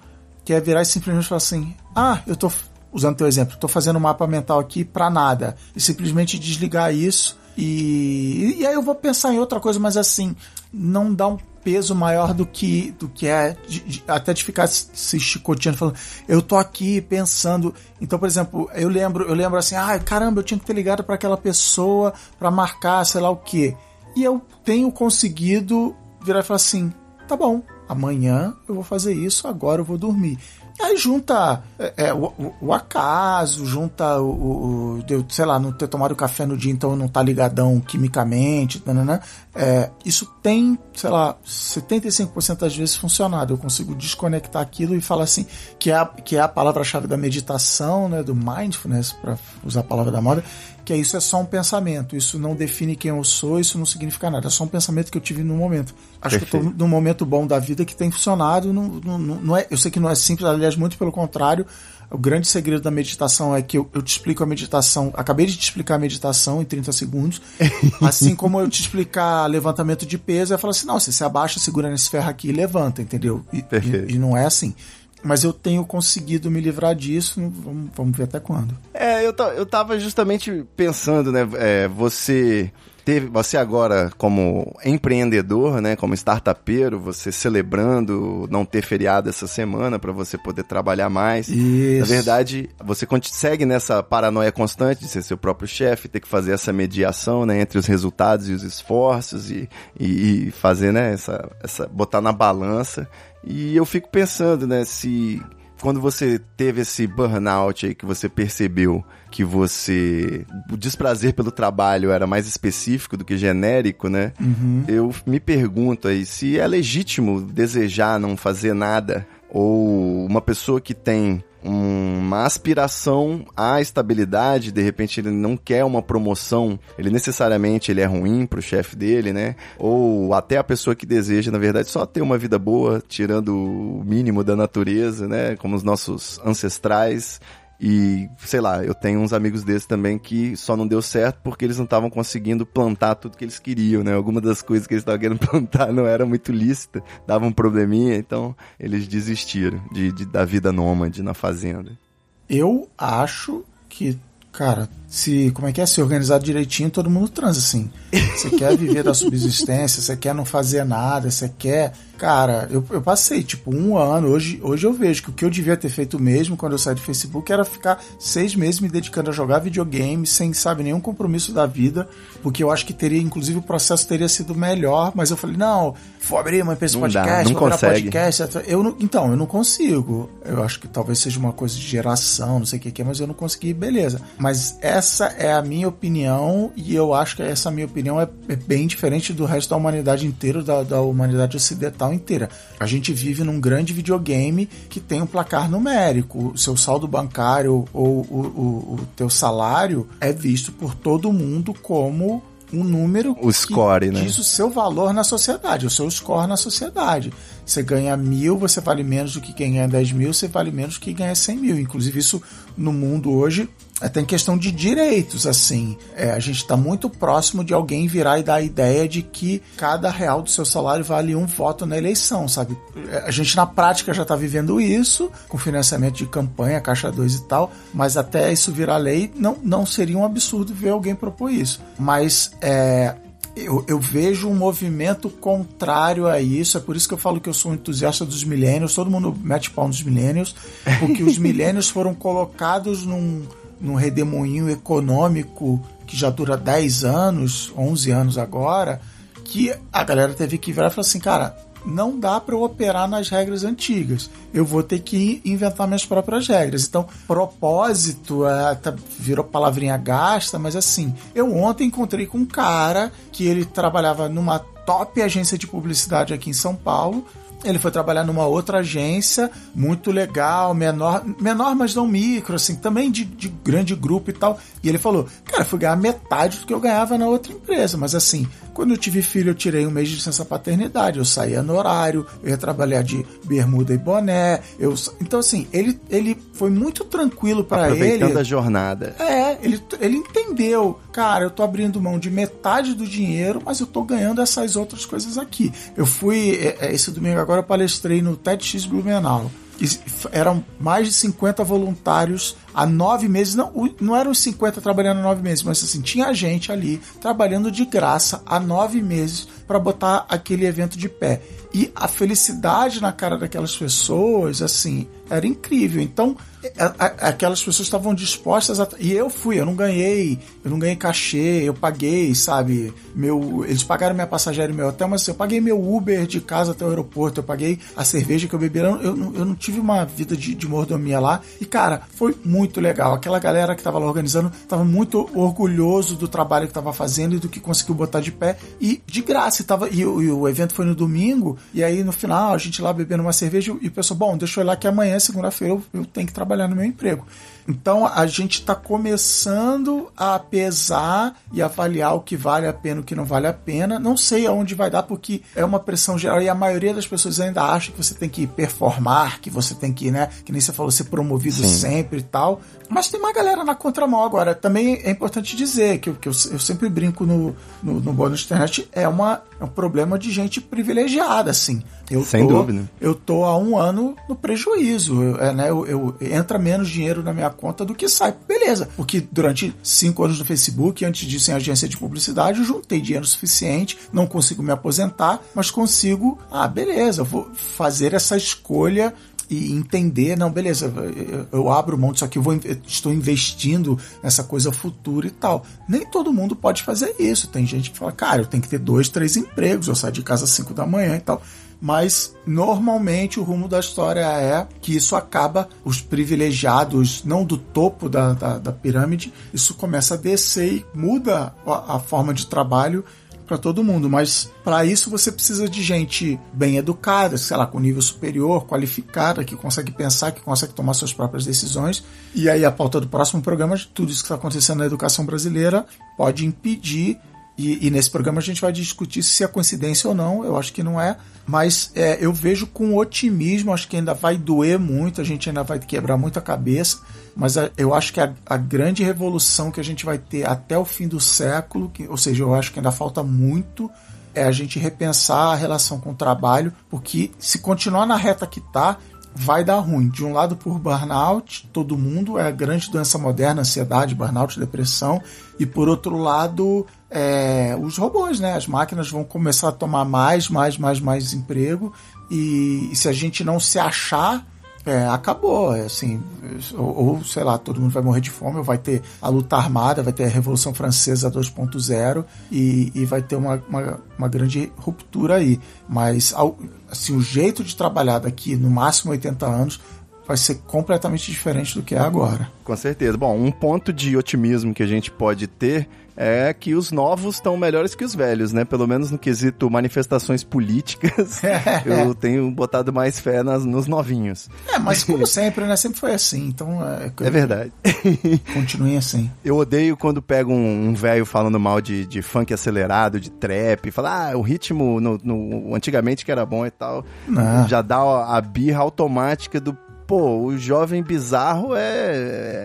que é virar e simplesmente falar assim: ah, eu tô, usando teu exemplo, tô fazendo um mapa mental aqui pra nada. E simplesmente desligar isso. E, e aí eu vou pensar em outra coisa, mas assim, não dá um peso maior do que do que é de- de- até de ficar se chicoteando falando eu tô aqui pensando então por exemplo eu lembro eu lembro assim ai caramba eu tinha que ter ligado para aquela pessoa para marcar sei lá o que e eu tenho conseguido virar e falar assim tá bom amanhã eu vou fazer isso agora eu vou dormir Aí junta é, é, o, o- acaso, junta o, o, sei lá, não ter tomado café no dia, então não tá ligadão quimicamente, nananã. É, isso tem, sei lá, 75% das vezes funcionado. Eu consigo desconectar aquilo e falar assim, que é a, que é a palavra-chave da meditação, né, do mindfulness, para usar a palavra da moda, que é isso é só um pensamento, isso não define quem eu sou, isso não significa nada, é só um pensamento que eu tive no momento. Acho que eu Perfeito. tô num momento bom da vida que tem funcionado, não, não, não é, eu sei que não é simples, aliás, muito pelo contrário, o grande segredo da meditação é que eu, eu te explico a meditação, acabei de te explicar a meditação em 30 segundos, *laughs* assim como eu te explicar levantamento de peso, eu falo assim, não, você se abaixa, segura nesse ferro aqui e levanta, entendeu? E, Perfeito. e- e não é assim. Mas eu tenho conseguido me livrar disso, vamos, vamos ver até quando. É, eu, eu tava justamente pensando, né? é, você teve, você agora como empreendedor, né? Como startupeiro, você celebrando não ter feriado essa semana para você poder trabalhar mais. Isso. Na verdade, você con- segue nessa paranoia constante de ser seu próprio chefe, ter que fazer essa mediação, né? Entre os resultados e os esforços e, e, e fazer, né? Essa, essa, botar na balança. E eu fico pensando, né? Se quando você teve esse burnout aí que você percebeu que você o desprazer pelo trabalho era mais específico do que genérico, né? Eu me pergunto aí se é legítimo desejar não fazer nada ou uma pessoa que tem uma aspiração à estabilidade, de repente ele não quer uma promoção, ele necessariamente ele é ruim pro chefe dele, né? Ou até a pessoa que deseja, na verdade, só ter uma vida boa, tirando o mínimo da natureza, né? Como os nossos ancestrais. E, sei lá, eu tenho uns amigos desses também que só não deu certo porque eles não estavam conseguindo plantar tudo que eles queriam, né? Alguma das coisas que eles estavam querendo *laughs* plantar não era muito lícita, dava um probleminha, então eles desistiram de, de- da vida nômade na fazenda. Eu acho que Cara, se como é que é se organizar direitinho, todo mundo transa assim. Você quer viver da subsistência, você quer não fazer nada, você quer Cara, eu, eu passei tipo um ano. Hoje, hoje eu vejo que o que eu devia ter feito mesmo quando eu saí do Facebook era ficar seis meses me dedicando a jogar videogame sem, sabe, nenhum compromisso da vida. Porque eu acho que teria, inclusive, o processo teria sido melhor. Mas eu falei, não, vou abrir uma empresa dá, podcast, vou virar consegue. podcast. Eu não- então, eu não consigo. Eu acho que talvez seja uma coisa de geração, não sei o que, que é, mas eu não consegui, beleza. Mas essa é a minha opinião e eu acho que essa minha opinião é, é bem diferente do resto da humanidade inteira, da, da humanidade ocidental inteira. A gente vive num grande videogame que tem um placar numérico. O seu saldo bancário ou o, o, o teu salário é visto por todo mundo como um número O score, que né? diz o seu valor na sociedade, o seu score na sociedade. Você ganha mil, você vale menos do que quem ganha 10 mil, você vale menos do que quem ganha 100 mil. Inclusive, isso no mundo hoje tem questão de direitos, assim. É, a gente está muito próximo de alguém virar e dar a ideia de que cada real do seu salário vale um voto na eleição, sabe? É, A gente na prática já está vivendo isso, com financiamento de campanha, Caixa 2 e tal, mas até isso virar lei, não, não seria um absurdo ver alguém propor isso. Mas é, eu, eu vejo um movimento contrário a isso, é por isso que eu falo que eu sou um entusiasta dos millennials, todo mundo mete pau nos millennials, porque os *laughs* millennials foram colocados num, num redemoinho econômico que já dura 10 anos, 11 anos agora, que a galera teve que virar e falar assim, cara, não dá para eu operar nas regras antigas. Eu vou ter que inventar minhas próprias regras. Então, propósito é, tá- virou palavrinha gasta, mas assim, eu ontem encontrei com um cara que ele trabalhava numa top agência de publicidade aqui em São Paulo. Ele foi trabalhar numa outra agência, muito legal, menor, menor, mas não micro, assim, também de, de grande grupo e tal. E ele falou: Cara, fui ganhar metade do que eu ganhava na outra empresa, mas assim, quando eu tive filho, eu tirei um mês de licença paternidade, eu saía no horário, eu ia trabalhar de bermuda e boné. Eu, então, assim, ele, ele foi muito tranquilo para ele. Aproveitando a jornada. É, ele, ele entendeu. Cara, eu tô abrindo mão de metade do dinheiro, mas eu tô ganhando essas outras coisas aqui. Eu fui, é, é, esse domingo agora eu palestrei no TEDx Blumenau. Eram mais de 50 voluntários há nove meses. Não, não eram os 50 trabalhando nove meses, mas assim, tinha gente ali trabalhando de graça há nove meses para botar aquele evento de pé. E a felicidade na cara daquelas pessoas, assim, era incrível. Então, a- a- aquelas pessoas estavam dispostas a. E eu fui, eu não ganhei, eu não ganhei cachê, eu paguei, sabe? Meu, eles pagaram minha passagem e meu hotel, mas assim, eu paguei meu Uber de casa até o aeroporto, eu paguei a cerveja que eu bebi. Eu, eu, não- eu não tive uma vida de, de mordomia lá. E, cara, foi muito legal. Aquela galera que tava lá organizando tava muito orgulhoso do trabalho que tava fazendo e do que conseguiu botar de pé. E de graça, e, tava, e, o- e o evento foi no domingo, e aí no final a gente lá bebendo uma cerveja e o pessoal, bom, deixa eu ir lá que amanhã, segunda-feira, eu, eu tenho que trabalhar no meu emprego. Então a gente está começando a pesar e avaliar o que vale a pena e o que não vale a pena. Não sei aonde vai dar, porque é uma pressão geral e a maioria das pessoas ainda acha que você tem que performar, que você tem que, né, que nem você falou, ser promovido sempre e tal. Mas tem uma galera na contramão agora. Também é importante dizer que, eu- que eu, eu sempre brinco no, no, no bônus de internet, é, uma, é um problema de gente privilegiada, assim. Eu Sem tô- dúvida. eu tô há um ano no prejuízo. Eu, é, né, eu, eu- entra menos dinheiro na minha conta do que sai. Beleza. Porque durante cinco anos no Facebook, antes disso em agência de publicidade, eu juntei dinheiro suficiente, não consigo me aposentar, mas consigo. Ah, beleza, vou fazer essa escolha e entender, não, beleza, eu, abro mão disso aqui, vou, estou investindo nessa coisa futura e tal. Nem todo mundo pode fazer isso. Tem gente que fala, cara, eu tenho que ter dois, três empregos, eu saio de casa às 5 da manhã e tal. Mas normalmente o rumo da história é que isso acaba, os privilegiados, não do topo da, da, da pirâmide, isso começa a descer e muda a, a forma de trabalho para todo mundo, mas para isso você precisa de gente bem educada, sei lá, com nível superior, qualificada, que consegue pensar, que consegue tomar suas próprias decisões. E aí a pauta do próximo programa, de tudo isso que está acontecendo na educação brasileira, pode impedir e, e nesse programa a gente vai discutir se é coincidência ou não, eu acho que não é, mas é, eu vejo com otimismo, acho que ainda vai doer muito, a gente ainda vai quebrar muita cabeça, mas a- eu acho que a, a grande revolução que a gente vai ter até o fim do século, que, ou seja, eu acho que ainda falta muito, é a gente repensar a relação com o trabalho, porque se continuar na reta que tá, vai dar ruim. De um lado por burnout, todo mundo é a grande doença moderna, ansiedade, burnout, depressão, e por outro lado, é, os robôs, né? As máquinas vão começar a tomar mais, mais, mais, mais emprego, e, e se a gente não se achar é, acabou, é assim, ou, ou, sei lá, todo mundo vai morrer de fome, ou vai ter a luta armada, vai ter a Revolução Francesa 2.0 e, e vai ter uma, uma, uma, grande ruptura aí. Mas, assim, o jeito de trabalhar daqui no máximo 80 anos vai ser completamente diferente do que é agora. Com certeza. Bom, um ponto de otimismo que a gente pode ter é que os novos estão melhores que os velhos, né? Pelo menos no quesito manifestações políticas, *laughs* eu tenho botado mais fé nas, nos novinhos. É, mas como sempre, né? Sempre foi assim, então... É, é verdade. *laughs* Continuem assim. Eu odeio quando pego um, um velho falando mal de, de funk acelerado, de trap, fala, ah, o ritmo no, no, antigamente que era bom e tal. Não. Já dá a birra automática do pô, o jovem bizarro é,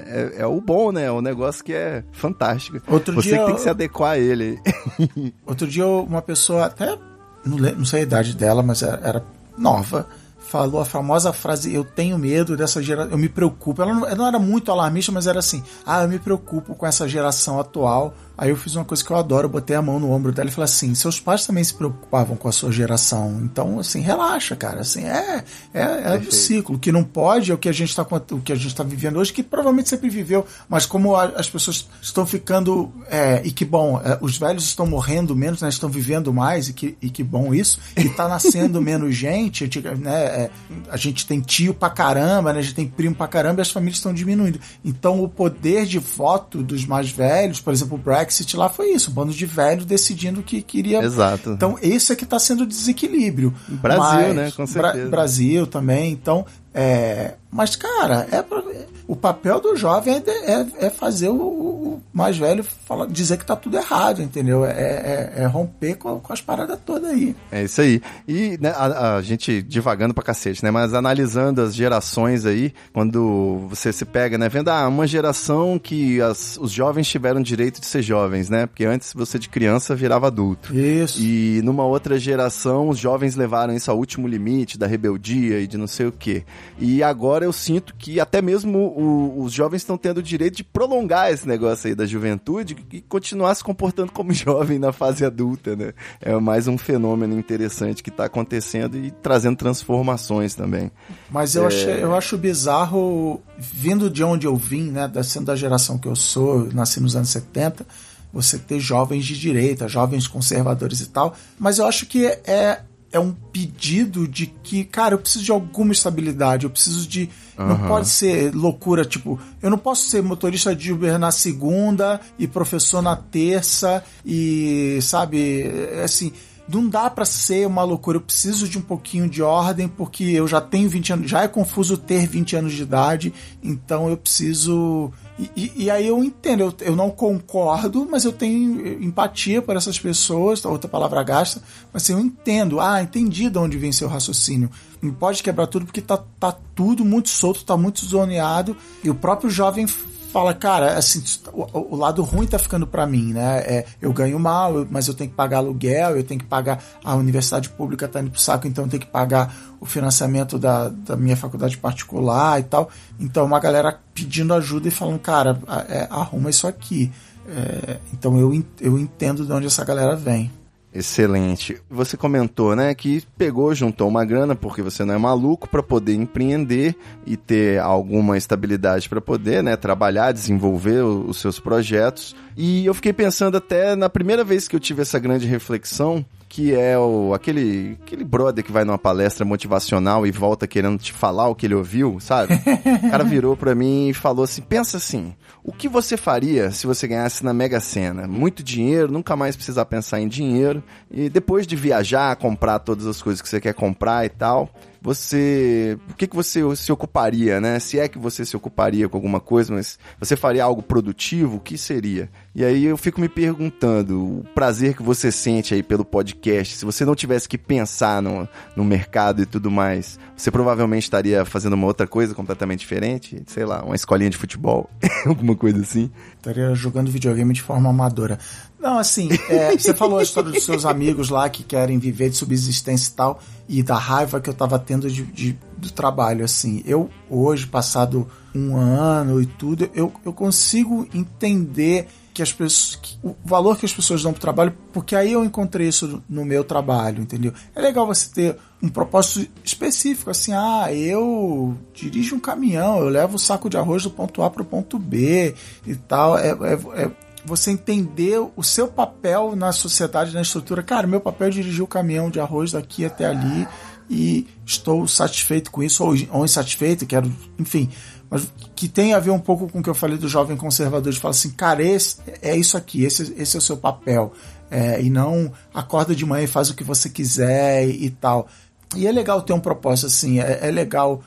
é, é, o bom, né? É um negócio que é fantástico. Outro Você dia, tem que se adequar a ele. *laughs* Outro dia, uma pessoa, até não, não sei a idade dela, mas era, era nova, falou a famosa frase: Eu tenho medo dessa geração, eu me preocupo. Ela não, ela não, era muito alarmista, mas era assim: Ah, eu me preocupo com essa geração atual Aí eu fiz uma coisa que eu adoro, botei a mão no ombro dela e falei assim: seus pais também se preocupavam com a sua geração. Então, assim, relaxa, cara. Assim, é, é, é o ciclo. O que não pode é o que a gente está o que a gente está vivendo hoje, que provavelmente sempre viveu, mas como a, as pessoas estão ficando. É, e que bom, é, os velhos estão morrendo menos, né, estão vivendo mais, e que, e que bom isso, e está nascendo *laughs* menos gente, né, é, a gente tem tio pra caramba, né, a gente tem primo pra caramba e as famílias estão diminuindo. Então o poder de voto dos mais velhos, por exemplo, o Brad Brexit lá foi isso, um bando de velhos decidindo que queria. Exato. Então, esse é que está sendo desequilíbrio. Brasil, Mas, né? Com certeza. Bra Brasil também. Então, é, mas, cara, é pra, o papel do jovem é, é, é fazer o, o, mais velho falar, dizer que tá tudo errado, entendeu? É, é, é romper com, com, as paradas todas aí. É isso aí. E né, a, a, gente divagando pra cacete, né? Mas analisando as gerações aí, quando você se pega, né? Vendo, ah, uma geração que as, os jovens tiveram direito de ser jovens, né? Porque antes você de criança virava adulto. Isso. E numa outra geração, os jovens levaram isso ao último limite da rebeldia e de não sei o quê. E agora eu sinto que até mesmo o, os jovens estão tendo o direito de prolongar esse negócio aí da juventude e continuar se comportando como *laughs* jovem na fase adulta, né? É mais um fenômeno interessante que está acontecendo e trazendo transformações também. Mas eu, é... achei, eu acho bizarro, vindo de onde eu vim, né? Sendo da geração que eu sou, nasci nos anos 70, você ter jovens de direita, jovens conservadores e tal, mas eu acho que é é um pedido de que, cara, eu preciso de alguma estabilidade, eu preciso de. Uhum. Não pode ser loucura, tipo, eu não posso ser motorista de Uber na segunda e professor na terça e, sabe, é assim. Não dá para ser uma loucura, eu preciso de um pouquinho de ordem, porque eu já tenho 20 anos, já é confuso ter 20 anos de idade, então eu preciso e, e, aí eu entendo, eu, eu, não concordo, mas eu tenho empatia por essas pessoas, outra palavra gasta, mas assim, eu entendo, ah, entendi de onde vem seu raciocínio. Não pode quebrar tudo porque tá, tá tudo muito solto, tá muito zoneado, e o próprio jovem fala, cara, assim, o, o lado ruim tá ficando para mim, né? É, eu ganho mal, mas eu tenho que pagar aluguel, eu tenho que pagar a universidade pública tá indo pro saco, então eu tenho que pagar o financiamento da, da minha faculdade particular e tal. Então uma galera pedindo ajuda e falando, cara, é, arruma isso aqui. É, então eu, eu entendo de onde essa galera vem. Excelente. Você comentou, né, que pegou, juntou uma grana porque você não é maluco para poder empreender e ter alguma estabilidade para poder, né, trabalhar, desenvolver os seus projetos. E eu fiquei pensando até na primeira vez que eu tive essa grande reflexão, que é o, aquele, aquele brother que vai numa palestra motivacional e volta querendo te falar o que ele ouviu, sabe? *laughs* O cara virou para mim e falou assim: pensa assim, o que você faria se você ganhasse na Mega Sena? Muito dinheiro, nunca mais precisar pensar em dinheiro, e depois de viajar, comprar todas as coisas que você quer comprar e tal, você. O que, que você se ocuparia, né? Se é que você se ocuparia com alguma coisa, mas você faria algo produtivo, o que seria? E aí eu fico me perguntando, o prazer que você sente aí pelo podcast, se você não tivesse que pensar no, no mercado e tudo mais, você provavelmente estaria fazendo uma outra coisa completamente diferente? Sei lá, uma escolinha de futebol, *laughs* alguma coisa assim. Estaria jogando videogame de forma amadora. Não, assim, é, você falou a história dos seus amigos lá que querem viver de subsistência e tal, e da raiva que eu tava tendo de, de do trabalho, assim. Eu, hoje, passado um ano e tudo, eu, eu consigo entender que as pessoas, que, o valor que as pessoas dão pro trabalho, porque aí eu encontrei isso no meu trabalho, entendeu? É legal você ter um propósito específico, assim, ah, eu dirijo um caminhão, eu levo o saco de arroz do ponto A pro ponto B e tal. É, é, é você entender o seu papel na sociedade, na estrutura. Cara, meu papel é dirigir o caminhão de arroz daqui até ali e estou satisfeito com isso, ou, ou insatisfeito, quero, enfim mas que tem a ver um pouco com o que eu falei do jovem conservador, de falar assim, cara, esse, é isso aqui, esse, esse é o seu papel, é, e não acorda de manhã e faz o que você quiser e, e tal. E é legal ter um propósito assim, é, é legal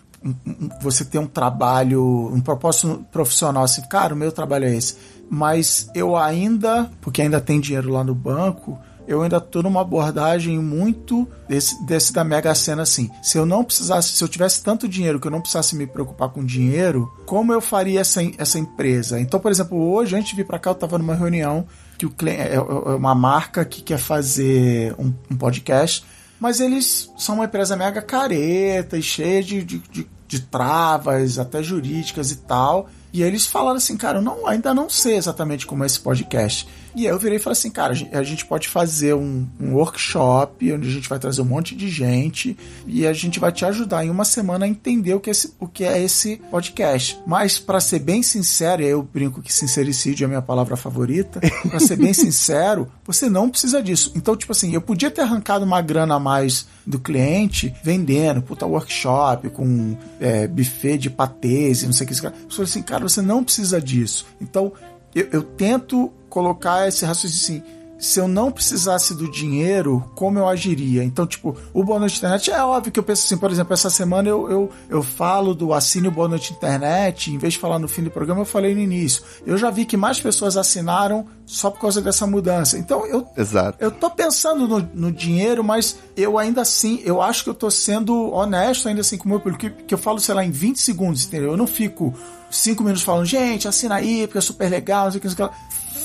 você ter um trabalho, um propósito profissional assim, cara, o meu trabalho é esse. Mas eu ainda, porque ainda tem dinheiro lá no banco, eu ainda tô numa abordagem muito desse, desse da Mega Sena assim. Se eu não precisasse, se eu tivesse tanto dinheiro que eu não precisasse me preocupar com dinheiro, como eu faria essa, essa empresa? Então, por exemplo, hoje, antes de vir para cá, eu tava numa reunião que o é, é, é uma marca que quer fazer um, um podcast, mas eles são uma empresa mega careta e cheia de, de, de, de travas, até jurídicas e tal. E eles falaram assim, cara, eu não, ainda não sei exatamente como é esse podcast. E aí eu virei e falei assim, cara, a gente pode fazer um, um, workshop onde a gente vai trazer um monte de gente e a gente vai te ajudar em uma semana a entender o que é esse, o que é esse podcast. Mas, para ser bem sincero, e aí eu brinco que sincericídio é a minha palavra favorita, para ser bem *laughs* sincero, você não precisa disso. Então, tipo assim, eu podia ter arrancado uma grana a mais do cliente vendendo, puta workshop com é, buffet de patês e não sei o que. Eu falei assim, cara, você não precisa disso. Então, eu, eu tento colocar esse raciocínio assim, se eu não precisasse do dinheiro, como eu agiria? Então, tipo, o Boa Noite Internet é óbvio que eu penso assim, por exemplo, essa semana eu, eu, eu falo do assine o Boa Noite Internet, em vez de falar no fim do programa, eu falei no início. Eu já vi que mais pessoas assinaram só por causa dessa mudança. Então, eu, Exato. eu tô pensando no, no dinheiro, mas eu ainda assim, eu acho que eu tô sendo honesto ainda assim com o meu público, que, que eu falo, sei lá, em 20 segundos, entendeu? Eu não fico cinco minutos falando, gente, assina aí, porque é super legal, não sei o que, não sei o que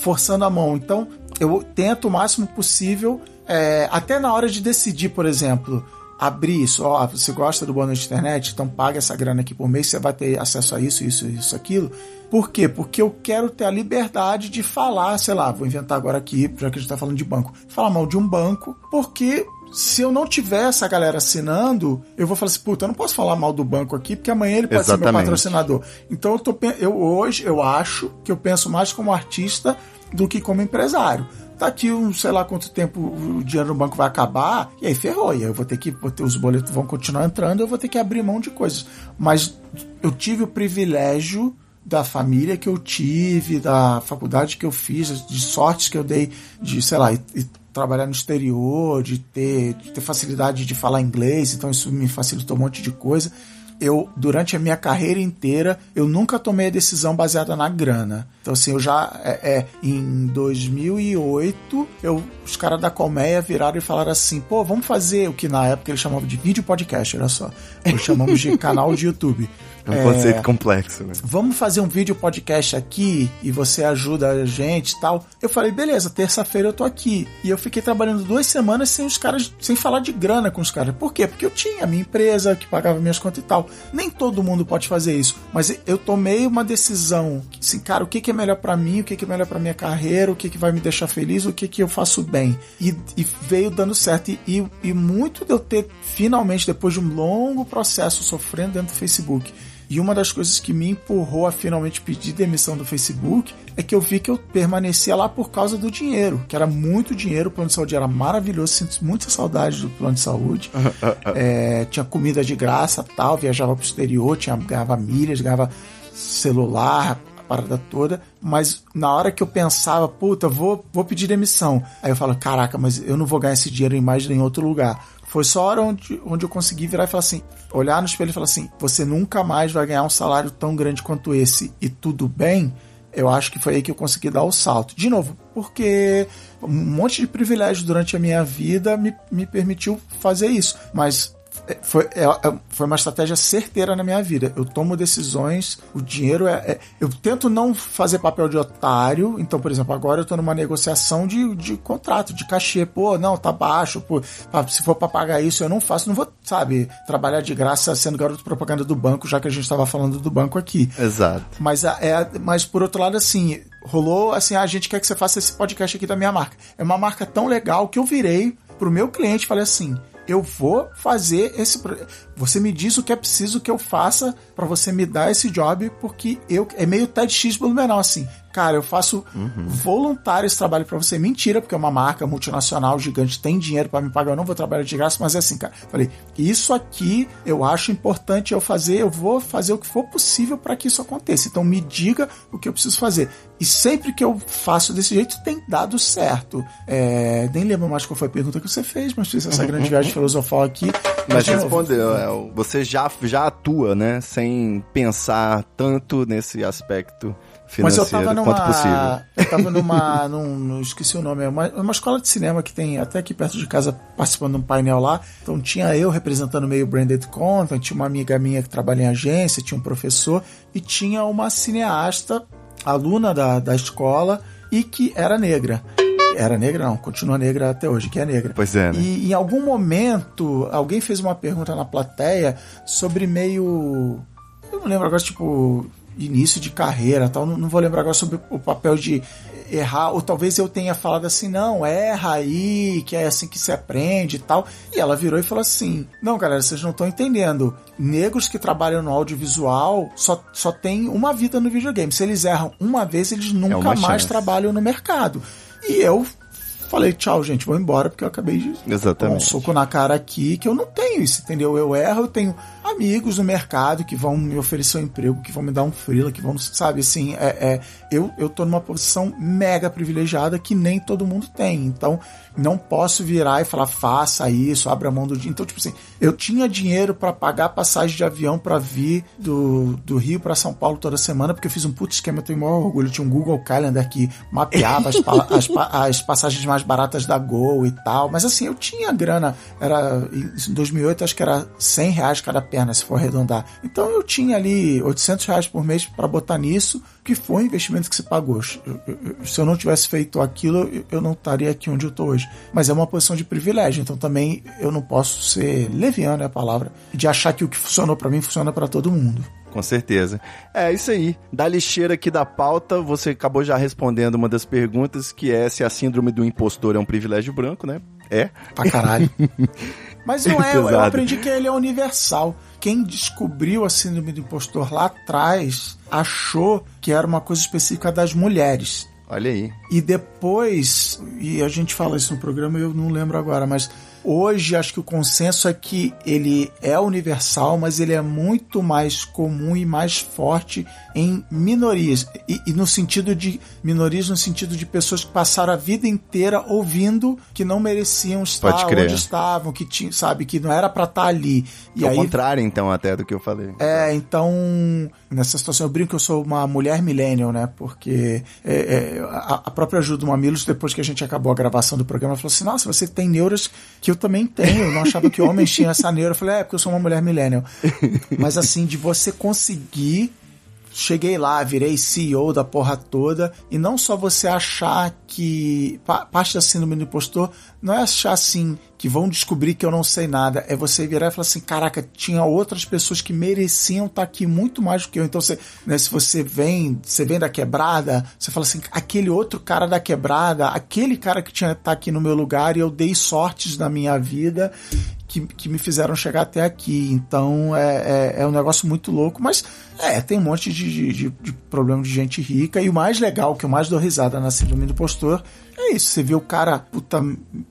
forçando a mão. Então, eu tento o máximo possível, é, até na hora de decidir, por exemplo, abrir isso, ó, você gosta do bônus de internet, então paga essa grana aqui por mês, você vai ter acesso a isso, isso, isso, aquilo. Por quê? Porque eu quero ter a liberdade de falar, sei lá, vou inventar agora aqui, já que a gente tá falando de banco, falar mal de um banco, porque se eu não tiver essa galera assinando, eu vou falar assim, puta, eu não posso falar mal do banco aqui, porque amanhã ele pode Exatamente. ser meu patrocinador. Então eu tô eu hoje eu acho que eu penso mais como artista do que como empresário. Daqui um, sei lá quanto tempo o dinheiro no banco vai acabar, e aí ferrou. E aí eu vou ter que, os boletos vão continuar entrando, eu vou ter que abrir mão de coisas. Mas eu tive o privilégio da família que eu tive, da faculdade que eu fiz, de sortes que eu dei, de, sei lá, trabalhar no exterior, de ter, de ter facilidade de falar inglês, então isso me facilitou um monte de coisa eu, durante a minha carreira inteira, eu nunca tomei a decisão baseada na grana. Então, assim, eu já, é, é em 2008, eu, os caras da Colmeia viraram e falaram assim, pô, vamos fazer o que na época eles chamavam de vídeo podcast, olha só. Nós chamamos de canal de YouTube. É um é, conceito complexo, né? Vamos fazer um vídeo podcast aqui e você ajuda a gente e tal. Eu falei, beleza, terça-feira eu tô aqui. E eu fiquei trabalhando duas semanas sem os caras, sem falar de grana com os caras. Por quê? Porque eu tinha a minha empresa que pagava minhas contas e tal. Nem todo mundo pode fazer isso. Mas eu tomei uma decisão. Assim, cara, o que, é melhor para mim? O que, que é melhor para minha carreira? O que, que vai me deixar feliz? O que, que eu faço bem? E, e veio dando certo. E, e, e muito de eu ter, finalmente, depois de um longo processo sofrendo dentro do Facebook, e uma das coisas que me empurrou a finalmente pedir demissão do Facebook é que eu vi que eu permanecia lá por causa do dinheiro, que era muito dinheiro, o plano de saúde era maravilhoso, sinto muita saudade do plano de saúde. *laughs* é, tinha comida de graça tal, viajava pro exterior, tinha, ganhava milhas, ganhava celular, a parada toda, mas na hora que eu pensava, puta, vou, vou pedir demissão, aí eu falo, caraca, mas eu não vou ganhar esse dinheiro em mais nenhum outro lugar. Foi só hora onde, onde eu consegui virar e falar assim, olhar no espelho e falar assim: você nunca mais vai ganhar um salário tão grande quanto esse e tudo bem. Eu acho que foi aí que eu consegui dar o salto. De novo, porque um monte de privilégios durante a minha vida me, me permitiu fazer isso. Mas foi, é, é, foi uma estratégia certeira na minha vida. Eu tomo decisões, o dinheiro é, é, Eu tento não fazer papel de otário. Então, por exemplo, agora eu tô numa negociação de, de contrato, de cachê. Pô, não, tá baixo. Pô, se for pra pagar isso, eu não faço. Não vou, sabe, trabalhar de graça sendo garoto propaganda do banco, já que a gente tava falando do banco aqui. Exato. Mas, é, mas por outro lado, assim, rolou assim: ah, a gente quer que você faça esse podcast aqui da minha marca. É uma marca tão legal que eu virei pro meu cliente e falei assim: eu vou fazer esse. Você me diz o que é preciso que eu faça para você me dar esse job, porque eu é meio TED X menor assim. Cara, eu faço uhum. voluntário esse trabalho para você. Mentira, porque é uma marca multinacional gigante, tem dinheiro para me pagar, eu não vou trabalhar de graça, mas é assim, cara. Falei, isso aqui eu acho importante eu fazer, eu vou fazer o que for possível para que isso aconteça. Então me diga o que eu preciso fazer. E sempre que eu faço desse jeito, tem dado certo. É, nem lembro mais qual foi a pergunta que você fez, mas fiz essa grande viagem filosofal aqui. *laughs* Mas respondeu, é, você já, já atua, né? Sem pensar tanto nesse aspecto mas eu tava numa. Eu tava numa. num, esqueci o nome, é uma, uma escola de cinema que tem até aqui perto de casa participando de um painel lá. Então tinha eu representando meio branded content, tinha uma amiga minha que trabalha em agência, tinha um professor e tinha uma cineasta, aluna da, da escola e que era negra era negra não, continua negra até hoje, que é negra. Pois é, né? E em algum momento, alguém fez uma pergunta na plateia sobre meio. Eu não lembro agora, tipo, início de carreira tal. Não, não, vou lembrar agora sobre o papel de errar, ou talvez eu tenha falado assim, não, erra aí, que é assim que se aprende e tal. E ela virou e falou assim: Não, galera, vocês não estão entendendo. Negros que trabalham no audiovisual só, só tem uma vida no videogame. Se eles erram uma vez, eles nunca é mais chance. trabalham no mercado. E eu falei, tchau, gente, vou embora, porque eu acabei de Exatamente. um soco na cara aqui, que eu não tenho isso, entendeu? Eu erro, eu tenho amigos no mercado que vão me oferecer um emprego, que vão me dar um freela, que vão, sabe, assim, é, é, eu, eu tô numa posição mega privilegiada que nem todo mundo tem. Então, não posso virar e falar, faça isso, abra mão do dinheiro. Então, tipo assim, eu tinha dinheiro para pagar passagem de avião para vir do, do Rio para São Paulo toda semana, porque eu fiz um puto esquema, eu tenho maior orgulho. Eu tinha um Google Calendar que mapeava as, as, as, passagens mais baratas da Gol e tal. Mas assim, eu tinha grana, era em 2008 acho que era 100 reais cada perna, se for arredondar. Então eu tinha ali 800 reais por mês para botar nisso que foi o investimento que se pagou. Se eu não tivesse feito aquilo, eu não estaria aqui onde eu estou hoje. Mas é uma posição de privilégio, então também eu não posso ser leviano é a palavra, de achar que o que funcionou para mim funciona para todo mundo. Com certeza. É isso aí. Da lixeira aqui da pauta, você acabou já respondendo uma das perguntas, que é se a síndrome do impostor é um privilégio branco, né? É. Pra caralho. *laughs* Mas não é, eu aprendi que ele é universal quem descobriu a síndrome do impostor lá atrás achou que era uma coisa específica das mulheres. Olha aí. E depois, e a gente fala isso no programa, eu não lembro agora, mas Hoje acho que o consenso é que ele é universal, mas ele é muito mais comum e mais forte em minorias. E, e, no sentido de minorias, no sentido de pessoas que passaram a vida inteira ouvindo que não mereciam estar onde estavam, que tinha, sabe, que não era para estar ali. E Ao aí, contrário, então, até do que eu falei. É, então, nessa situação eu brinco que eu sou uma mulher millennial, né? Porque é, é, a, a, própria ajuda do Mamilos, depois que a gente acabou a gravação do programa, falou assim: nossa, você tem neuras que eu eu também tenho. Eu não achava que homens tinham essa neura. Eu falei, é, porque eu sou uma mulher millennial. Mas assim, de você conseguir cheguei lá, virei CEO da porra toda, e não só você achar que parte da síndrome do impostor não é achar assim que vão descobrir que eu não sei nada, é você virar e falar assim, caraca, tinha outras pessoas que mereciam estar aqui muito mais do que eu. Então, você, né, se você vem, você vem da quebrada, você fala assim, aquele outro cara da quebrada, aquele cara que tinha estar aqui no meu lugar e eu dei sortes na minha vida que, que me fizeram chegar até aqui. Então é, é, é um negócio muito louco, mas é, tem um monte de, de, de, problema de gente rica. E o mais legal, que eu mais dou risada na síndrome do postor, é isso. Você vê o cara, puta,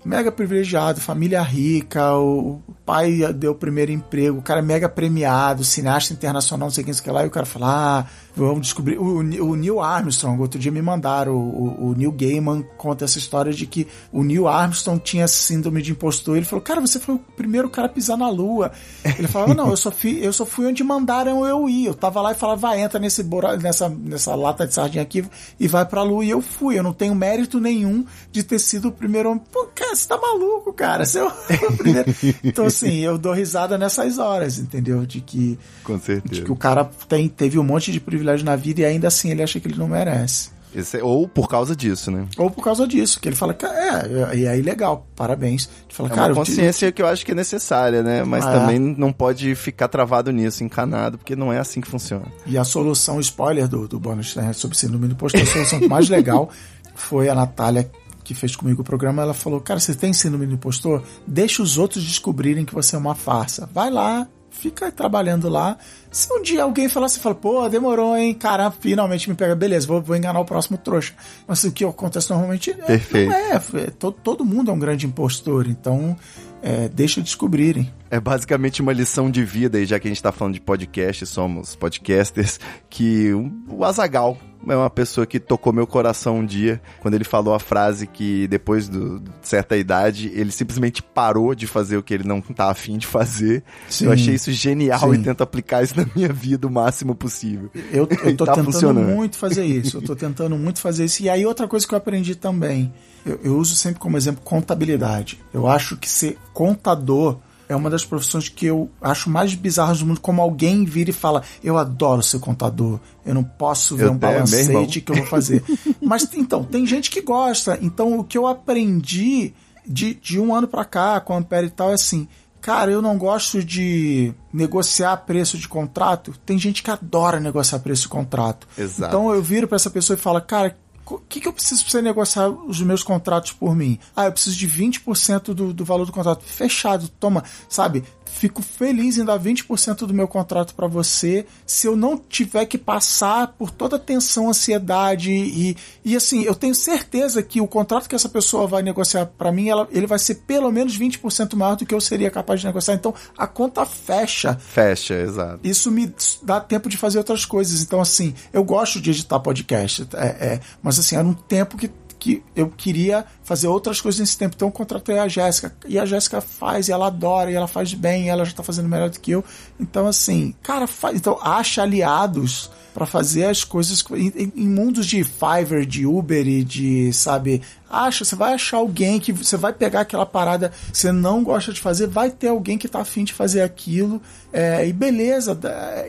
mega privilegiado, família rica, o pai deu o primeiro emprego, o cara é mega premiado, cineasta internacional, não sei quem, sei que lá, e o cara fala, ah, vamos descobrir. O, o Neil Armstrong, outro dia me mandaram, o, o, Neil Gaiman conta essa história de que o Neil Armstrong tinha síndrome de impostor. Ele falou, cara, você foi o primeiro cara a pisar na lua. Ele falava, não, eu só fui, eu só fui onde mandaram eu ir. Eu tava lá e falava, vai, entra nesse bora, nessa, nessa lata de sardinha aqui e vai pra lua. E eu fui. Eu não tenho mérito nenhum de ter sido o primeiro homem. Pô, cara, você tá maluco, cara. Você é o *laughs* primeiro. Então, assim, eu dou risada nessas horas, entendeu? De que, Com certeza. de que o cara tem, teve um monte de privilégio na vida e ainda assim ele acha que ele não merece. Esse é- ou por causa disso, né? Ou por causa disso, que ele fala, "Ca- é, e aí legal, parabéns. Fala, É cara, uma eu te- consciência que eu acho que é necessária, né? Mas Ah, é. também não pode ficar travado nisso, encanado, porque não é assim que funciona. E a solução, spoiler do, do bônus né, sobre síndrome do impostor, a solução mais legal *laughs* foi a Natália que fez comigo o programa. Ela falou: Cara, você tem síndrome do impostor? Deixa os outros descobrirem que você é uma farsa. Vai lá, fica trabalhando lá. Se um dia alguém falar, você fala: Pô, demorou, hein? Caramba, finalmente me pega. Beleza, vou, vou enganar o próximo trouxa. Mas o que acontece normalmente é, Perfeito. não é. é todo, todo mundo é um grande impostor. Então, é, deixa descobrirem. É basicamente uma lição de vida, e já que a gente tá falando de podcast, somos podcasters, que o Azagal é uma pessoa que tocou meu coração um dia, quando ele falou a frase que depois do- de certa idade, ele simplesmente parou de fazer o que ele não tá afim de fazer. Sim. Eu achei isso genial Sim. e tento aplicar isso na minha vida o máximo possível. Eu, eu *laughs* tô tá tentando muito fazer isso. Eu tô tentando muito fazer isso. E aí, outra coisa que eu aprendi também, eu, eu uso sempre como exemplo contabilidade. Eu acho que ser contador é uma das profissões que eu acho mais bizarras do mundo. Como alguém vira e fala: Eu adoro ser contador. Eu não posso ver Eu um balancete que eu vou fazer. *laughs* Mas então, tem gente que gosta. Então, o que eu aprendi de, de um ano pra cá com a Ampere e tal é assim. Cara, eu não gosto de negociar preço de contrato. Tem gente que adora negociar preço de contrato. Exato. Então eu viro pra essa pessoa e falo, cara, o que, que eu preciso pra você negociar os meus contratos por mim? Ah, eu preciso de 20% do, do valor do contrato. Fechado, toma, sabe? Fico feliz em dar 20% do meu contrato pra você se eu não tiver que passar por toda a tensão, ansiedade e, e assim, eu tenho certeza que o contrato que essa pessoa vai negociar pra mim, ela, ele vai ser pelo menos 20% maior do que eu seria capaz de negociar. Então a conta fecha Fecha, exato. isso me dá tempo de fazer outras coisas. Então, assim, eu gosto de editar podcast, é, é, mas assim, era um tempo que, que eu queria fazer outras coisas nesse tempo. Então, eu contratei a Jéssica, e a Jéssica faz, e ela adora, e ela faz bem, e ela já tá fazendo melhor do que eu. Então, assim, cara, faz, então, acha aliados para fazer as coisas em, em- mundos de Fiverr, de Uber e de, sabe, acha, você vai achar alguém que você vai pegar aquela parada que você não gosta de fazer, vai ter alguém que tá afim de fazer aquilo, é, e beleza,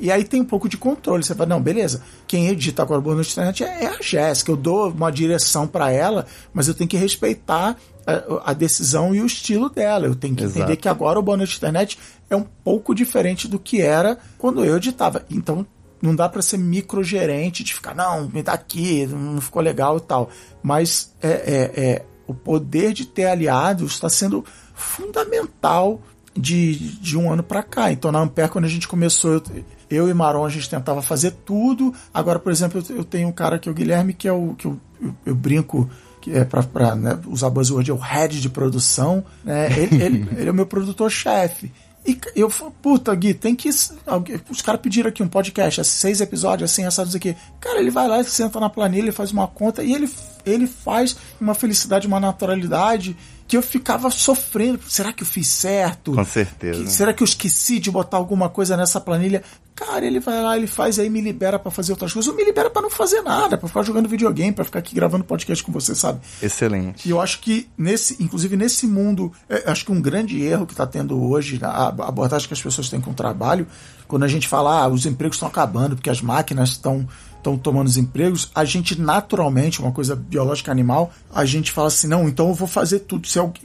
e aí tem um pouco de controle, você vai, não, beleza, quem edita agora o Bônus Internet é, é a Jéssica, eu dou uma direção para ela, mas eu tenho que respeitar a, a decisão e o estilo dela, eu tenho que Exato. entender que agora o Bônus Internet é um pouco diferente do que era quando eu editava, então não dá para ser microgerente de ficar, não, me dá aqui, não ficou legal e tal. Mas é, é, é, o poder de ter aliados está sendo fundamental de, de um ano para cá. Então, na Ampere, quando a gente começou, eu, eu e Maron, a gente tentava fazer tudo. Agora, por exemplo, eu, tenho um cara que é o Guilherme, que é o que eu, eu, eu brinco que é para né, usar buzzword, é o head de produção. Né? Ele, ele, ele é o meu produtor-chefe. E eu falo, puta, Gui, tem que. Os caras pediram aqui um podcast, é seis episódios, assim, assados aqui. Cara, ele vai lá, senta na planilha, ele faz uma conta e ele, ele faz uma felicidade, uma naturalidade que eu ficava sofrendo. Será que eu fiz certo? Com certeza. Que- será que eu esqueci de botar alguma coisa nessa planilha? Cara, ele vai lá, ele faz aí, me libera pra fazer outras coisas. Ou me libera pra não fazer nada, pra ficar jogando videogame, pra ficar aqui gravando podcast com você, sabe? Excelente. E eu acho que, nesse, inclusive nesse mundo, é, acho que um grande erro que está tendo hoje, a a abordagem que as pessoas têm com o trabalho, quando a gente fala, ah, os empregos estão acabando porque as máquinas estão estão tomando os empregos, a gente naturalmente, uma coisa biológica animal, a gente fala assim, não, então eu vou fazer tudo. Se alguém,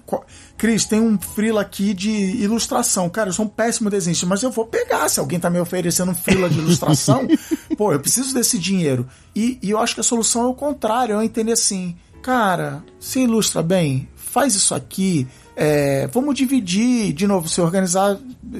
Cris, tem um frila aqui de ilustração. Cara, eu sou um péssimo desenhista, mas eu vou pegar. Se alguém tá me oferecendo um frila de ilustração, *laughs* pô, eu preciso desse dinheiro. E, e eu acho que a solução é o contrário, eu entender assim, cara, se ilustra bem, faz isso aqui, é, vamos dividir, de novo, se organizar,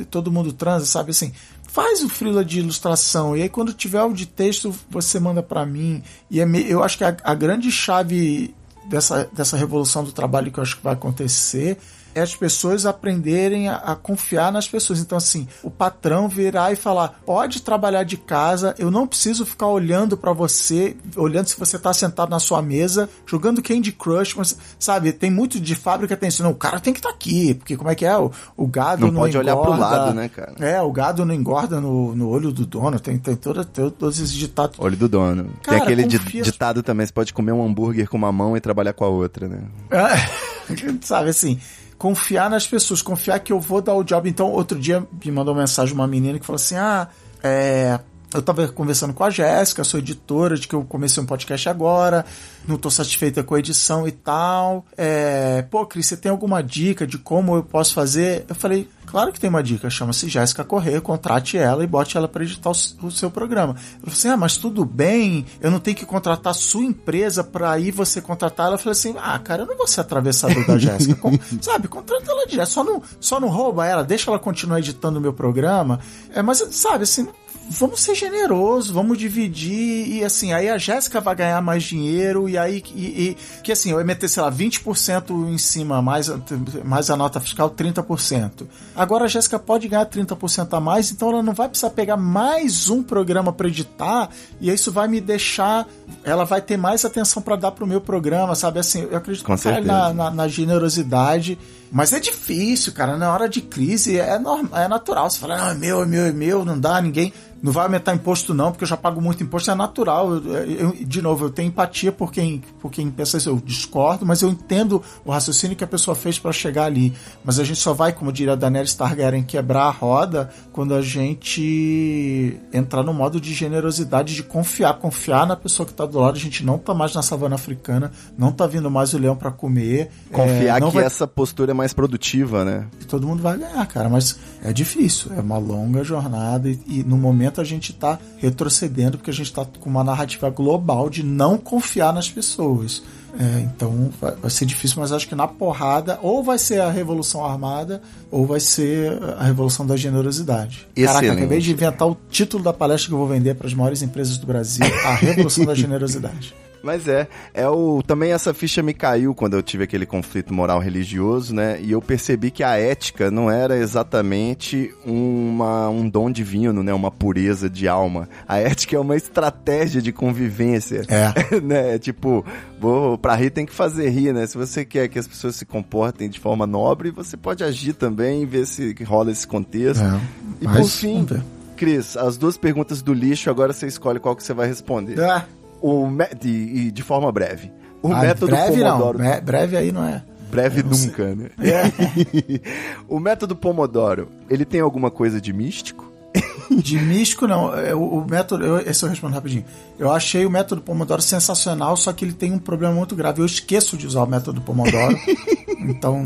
todo mundo transa, sabe assim, faz o freela de ilustração, e aí quando tiver o de texto, você manda pra mim, e é me- eu acho que a, a grande chave dessa, dessa revolução do trabalho que eu acho que vai acontecer é as pessoas aprenderem a, a confiar nas pessoas. Então, assim, o patrão virar e falar: pode trabalhar de casa, eu não preciso ficar olhando pra você, olhando se você tá sentado na sua mesa, jogando Candy Crush, mas, sabe? Tem muito de fábrica tem isso. Não, o cara tem que estar aqui, porque como é que é? O, o gado Não não, pode olhar pro engorda. lado, né, cara? É, o gado não engorda no, no olho do dono, tem, tem toda, todos esses ditados. Olho do dono. Cara, Tem aquele confia- ditado também, você pode comer um hambúrguer com uma mão e trabalhar com a outra, né? É, *laughs* sabe assim, confiar nas pessoas, confiar que eu vou dar o job. Então, outro dia me mandou uma mensagem uma menina que falou assim: ah, é eu tava conversando com a Jéssica, sou editora, de que eu comecei um podcast agora, não tô satisfeita com a edição e tal. É, pô, Cris, você tem alguma dica de como eu posso fazer? Eu falei, claro que tem uma dica, chama-se Jéssica Corrêa, contrate ela e bote ela para editar o, o, seu programa. Eu falei assim, ah, mas tudo bem, eu não tenho que contratar a sua empresa para aí você contratar ela. Eu falei assim, ah, cara, eu não vou ser atravessador da *laughs* Jéssica. Com, sabe, contrata ela direto, só não, só não rouba ela, deixa ela continuar editando o meu programa. É, mas, sabe, assim, vamos ser generosos, vamos dividir e assim, aí a Jéssica vai ganhar mais dinheiro e aí e, e, que assim, eu ia meter, sei lá, 20% em cima, mais, mais a nota fiscal 30%. Agora a Jéssica pode ganhar 30% a mais, então ela não vai precisar pegar mais um programa para editar e isso vai me deixar, ela vai ter mais atenção para dar pro meu programa, sabe? Assim, eu acredito que na, na, na generosidade mas é difícil, cara. Na hora de crise é, normal, é natural. Você fala, não, é meu, é meu, é meu, não dá, ninguém não vai aumentar imposto não, porque eu já pago muito imposto, é natural. Eu, eu, de novo, eu tenho empatia por quem, por quem pensa isso, eu discordo, mas eu entendo o raciocínio que a pessoa fez para chegar ali. Mas a gente só vai, como diria a Daenerys Targaryen, quebrar a roda quando a gente entrar no modo de generosidade, de confiar, confiar na pessoa que tá do lado. A gente não tá mais na savana africana, não tá vindo mais o leão para comer. Confiar é, que vai... essa postura é mais produtiva, né? Todo mundo vai ganhar, cara, mas é difícil, é uma longa jornada e, e no momento momento a gente está retrocedendo porque a gente está com uma narrativa global de não confiar nas pessoas. É, então vai, vai, ser difícil, mas acho que na porrada ou vai ser a Revolução Armada ou vai ser a Revolução da Generosidade. Excelente. Caraca, acabei de inventar o título da palestra que eu vou vender para as maiores empresas do Brasil: A Revolução da *laughs* Generosidade. Mas é, é o também essa ficha me caiu quando eu tive aquele conflito moral religioso, né? E eu percebi que a ética não era exatamente uma, um dom divino, né? Uma pureza de alma. A ética é uma estratégia de convivência. É. *laughs* né? Tipo, vou, pra rir tem que fazer rir, né? Se você quer que as pessoas se comportem de forma nobre, você pode agir também e ver se rola esse contexto. É. E Mas, por fim, Cris, as duas perguntas do lixo, agora você escolhe qual que você vai responder. Ah o de, de forma breve. O ah, método breve Pomodoro. Não. Breve aí não é. Breve nunca, sei. né? É. *laughs* o método Pomodoro, ele tem alguma coisa de místico? De místico, não. É, o, o método. Eu, esse eu respondo rapidinho. Eu achei o método Pomodoro sensacional, só que ele tem um problema muito grave. Eu esqueço de usar o método Pomodoro. *laughs* então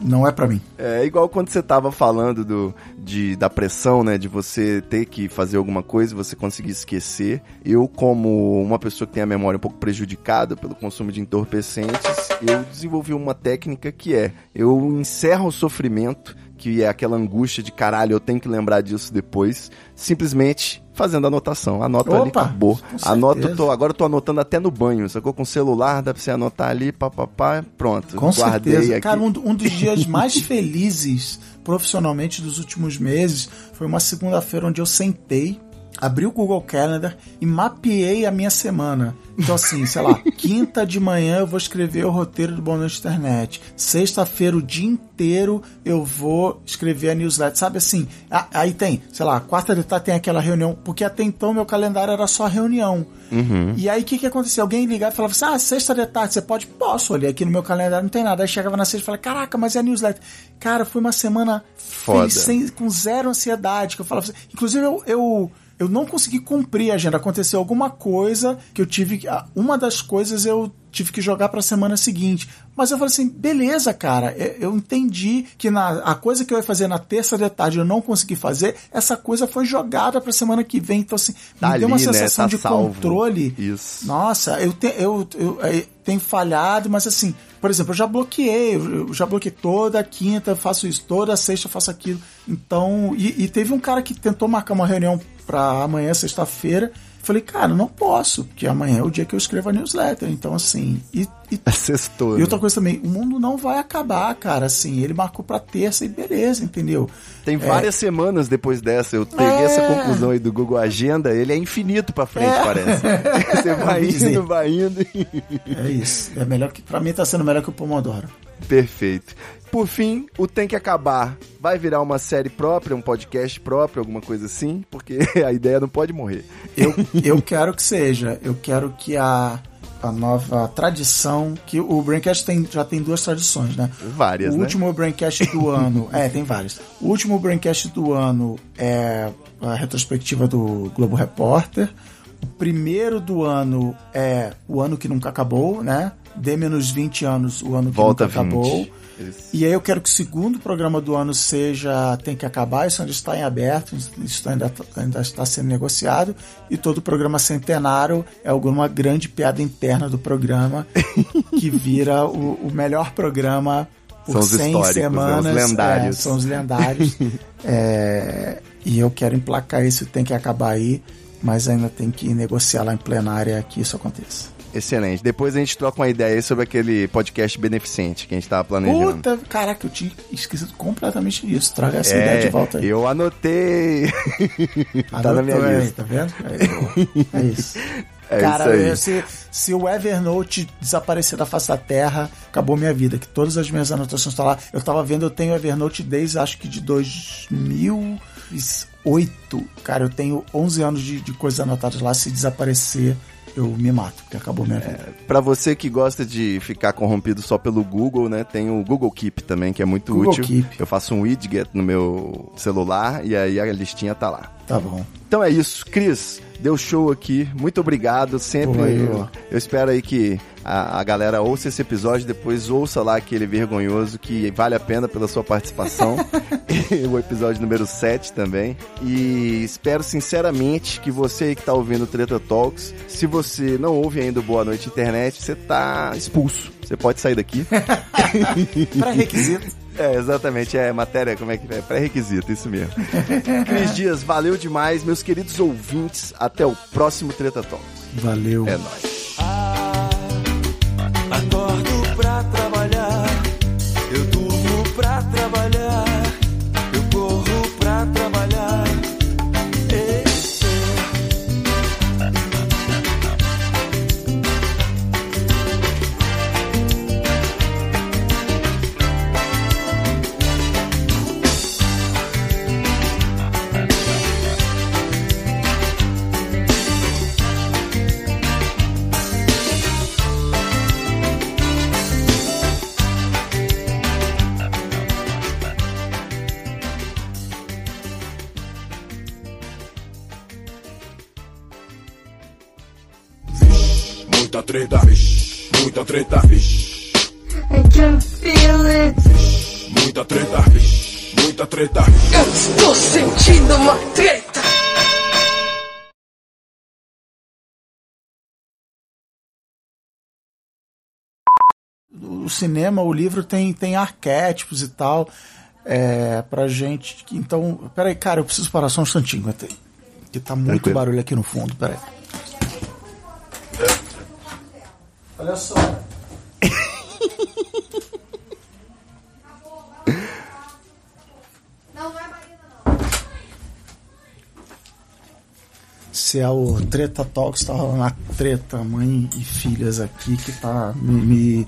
não é para mim. É igual quando você tava falando do, de, da pressão, né? De você ter que fazer alguma coisa e você conseguir esquecer. Eu, como uma pessoa que tem a memória um pouco prejudicada pelo consumo de entorpecentes, eu desenvolvi uma técnica que é: eu encerro o sofrimento que é aquela angústia de caralho, eu tenho que lembrar disso depois, simplesmente fazendo anotação. Anota Opa, ali, acabou. Anoto, tô, agora eu tô anotando até no banho, sacou? Com o celular, dá pra você anotar ali, papapá, pronto. Com guardei certeza. Aqui. Cara, um, um dos dias *laughs* mais felizes profissionalmente dos últimos meses foi uma segunda-feira onde eu sentei abri o Google Calendar e mapeei a minha semana. Então, assim, sei lá, *laughs* quinta de manhã eu vou escrever o roteiro do Bom Noite Internet. Sexta-feira, o dia inteiro, eu vou escrever a newsletter. Sabe assim? Aí tem, sei lá, quarta de tarde tem aquela reunião, porque até então meu calendário era só reunião. Uhum. E aí o que que acontecia? Alguém ligava e falava assim: ah, sexta de tarde, você pode? Posso, olhei aqui no meu calendário, não tem nada. Aí chegava na sexta e falava: caraca, mas é a newsletter. Cara, foi uma semana Foda. Sem, com zero ansiedade. Que eu falava assim, inclusive eu, eu eu não consegui cumprir a agenda. Aconteceu alguma coisa que eu tive. Ah, uma das coisas eu tive que jogar para a semana seguinte. Mas eu falei assim, beleza, cara, é, eu entendi que na, a coisa que eu ia fazer na terça de tarde eu não consegui fazer, essa coisa foi jogada para a semana que vem. Então, assim, tá me deu uma ali, sensação né? tá de salvo. controle. Isso. Nossa, eu, te, eu, eu, eu, tenho falhado, mas assim, por exemplo, eu já bloqueei, eu já bloqueei toda quinta, faço isso, toda sexta faço aquilo. Então, e, e teve um cara que tentou marcar uma reunião para amanhã, sexta-feira. Falei, cara, não posso, porque amanhã é o dia que eu escrevo a newsletter. Então, assim. E, e, Sextou, e né? outra coisa também, o mundo não vai acabar, cara. Assim, ele marcou pra terça e beleza, entendeu? Tem várias é... semanas depois dessa. Eu peguei é... essa conclusão aí do Google Agenda, ele é infinito pra frente, é... parece. *laughs* *laughs* Você vai indo, vai indo. é isso. É melhor que. Pra mim tá sendo melhor que o Pomodoro. Perfeito. Por fim, o Tem que Acabar vai virar uma série própria, um podcast próprio, alguma coisa assim, porque *laughs* a ideia não pode morrer. Eu, eu quero que seja. Eu quero que a a nova tradição que o Braincast tem, já tem duas tradições, né? Várias, o né? último Braincast do *laughs* ano, é, tem vários. O último Braincast do ano é a retrospectiva do Globo Repórter. O primeiro do ano é o ano que nunca acabou, né? D menos 20 anos, o ano que Volta nunca 20. acabou. Isso. E aí eu quero que o segundo programa do ano seja Tem que Acabar, isso ainda está em aberto, isso ainda, ainda está sendo negociado, e todo o programa centenário é alguma grande piada interna do programa *laughs* que vira o, o melhor programa por São os 100 históricos, né? semanas. Os lendários. É, são os lendários. *laughs* É, e eu quero emplacar isso, tem que acabar aí, mas ainda tem que negociar lá em plenária que isso aconteça. Excelente. Depois a gente troca uma ideia aí sobre aquele podcast beneficente que a gente tava planejando. Puta, caraca, eu tinha esquecido completamente disso. Traga essa ideia de volta aí. É, eu anotei. *laughs* tá na minha Anotou aí, lista. Tá vendo? Aí, é isso. *laughs* É Cara. Se, se o Evernote desaparecer da face da Terra, acabou minha vida. Que todas as minhas anotações estão lá. Eu tava vendo, eu tenho Evernote desde acho que de 2008. Cara, eu tenho 11 anos de, de coisas anotadas lá. Se desaparecer, eu me mato, porque acabou minha vida. Pra você que gosta de ficar corrompido só pelo Google, né? Tem o Google Keep também, que é muito Google útil. Keep. Eu faço um widget no meu celular e aí a listinha tá lá. Tá bom. Então é isso, Cris. Deu show aqui. Muito obrigado. Sempre. Eu, eu espero aí que a, a galera ouça esse episódio, depois ouça lá aquele vergonhoso que vale a pena pela sua participação. *laughs* O episódio número 7 também. E espero sinceramente que você aí que tá ouvindo o Treta Talks, se você não ouve ainda o Boa Noite Internet, você tá expulso. Você pode sair daqui. *laughs* Pré-requisito. É, exatamente, é matéria, como é que é? Pré-requisito, isso mesmo. *laughs* Cris Dias, valeu demais, meus queridos ouvintes. Até o próximo Treta Talks. Valeu. É nóis. Acordo pra trabalhar, eu durmo pra trabalhar, Muita treta, vixe. Muita treta, vixe. I can feel it. Muita treta, vixe. Muita treta, vixe. Eu estou sentindo uma treta. o cinema, o livro tem, tem arquétipos e tal. É, pra gente. Então, peraí, cara, eu preciso parar só um instantinho. Que tá muito Tranquilo. barulho aqui no fundo, peraí. Olha só. Se é o Treta Talks, tá rolando a treta, mãe e filhas aqui, que tá me, me-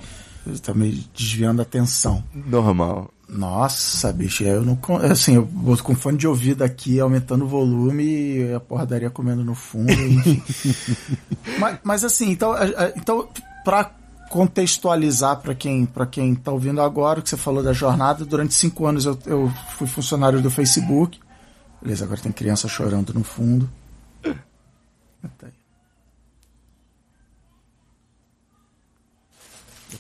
tá me desviando a atenção. Normal. Nossa, bicho, eu não. Assim, eu boto com fone de ouvido aqui, aumentando o volume e a porradaria comendo no fundo, *laughs* mas, mas assim, então, então pra contextualizar para quem, pra quem tá ouvindo agora, o que você falou da jornada, durante cinco anos eu, eu fui funcionário do Facebook. Beleza, agora tem criança chorando no fundo. Aí.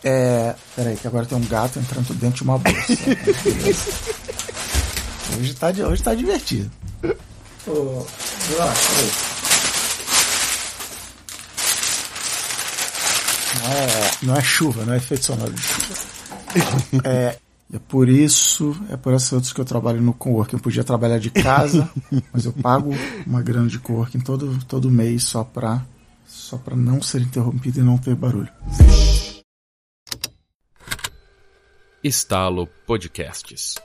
É. Peraí, que agora tem um gato entrando dentro de uma bolsa. *laughs* hoje, tá, hoje tá divertido. Ô, Vila, peraí. Não é, não é chuva, não é efeito sonoro de chuva. É, é por isso, é por essas outras que eu trabalho no coworking. Eu podia trabalhar de casa, mas eu pago uma grana de coworking todo, todo mês só pra, só pra não ser interrompido e não ter barulho. Estalo Podcasts.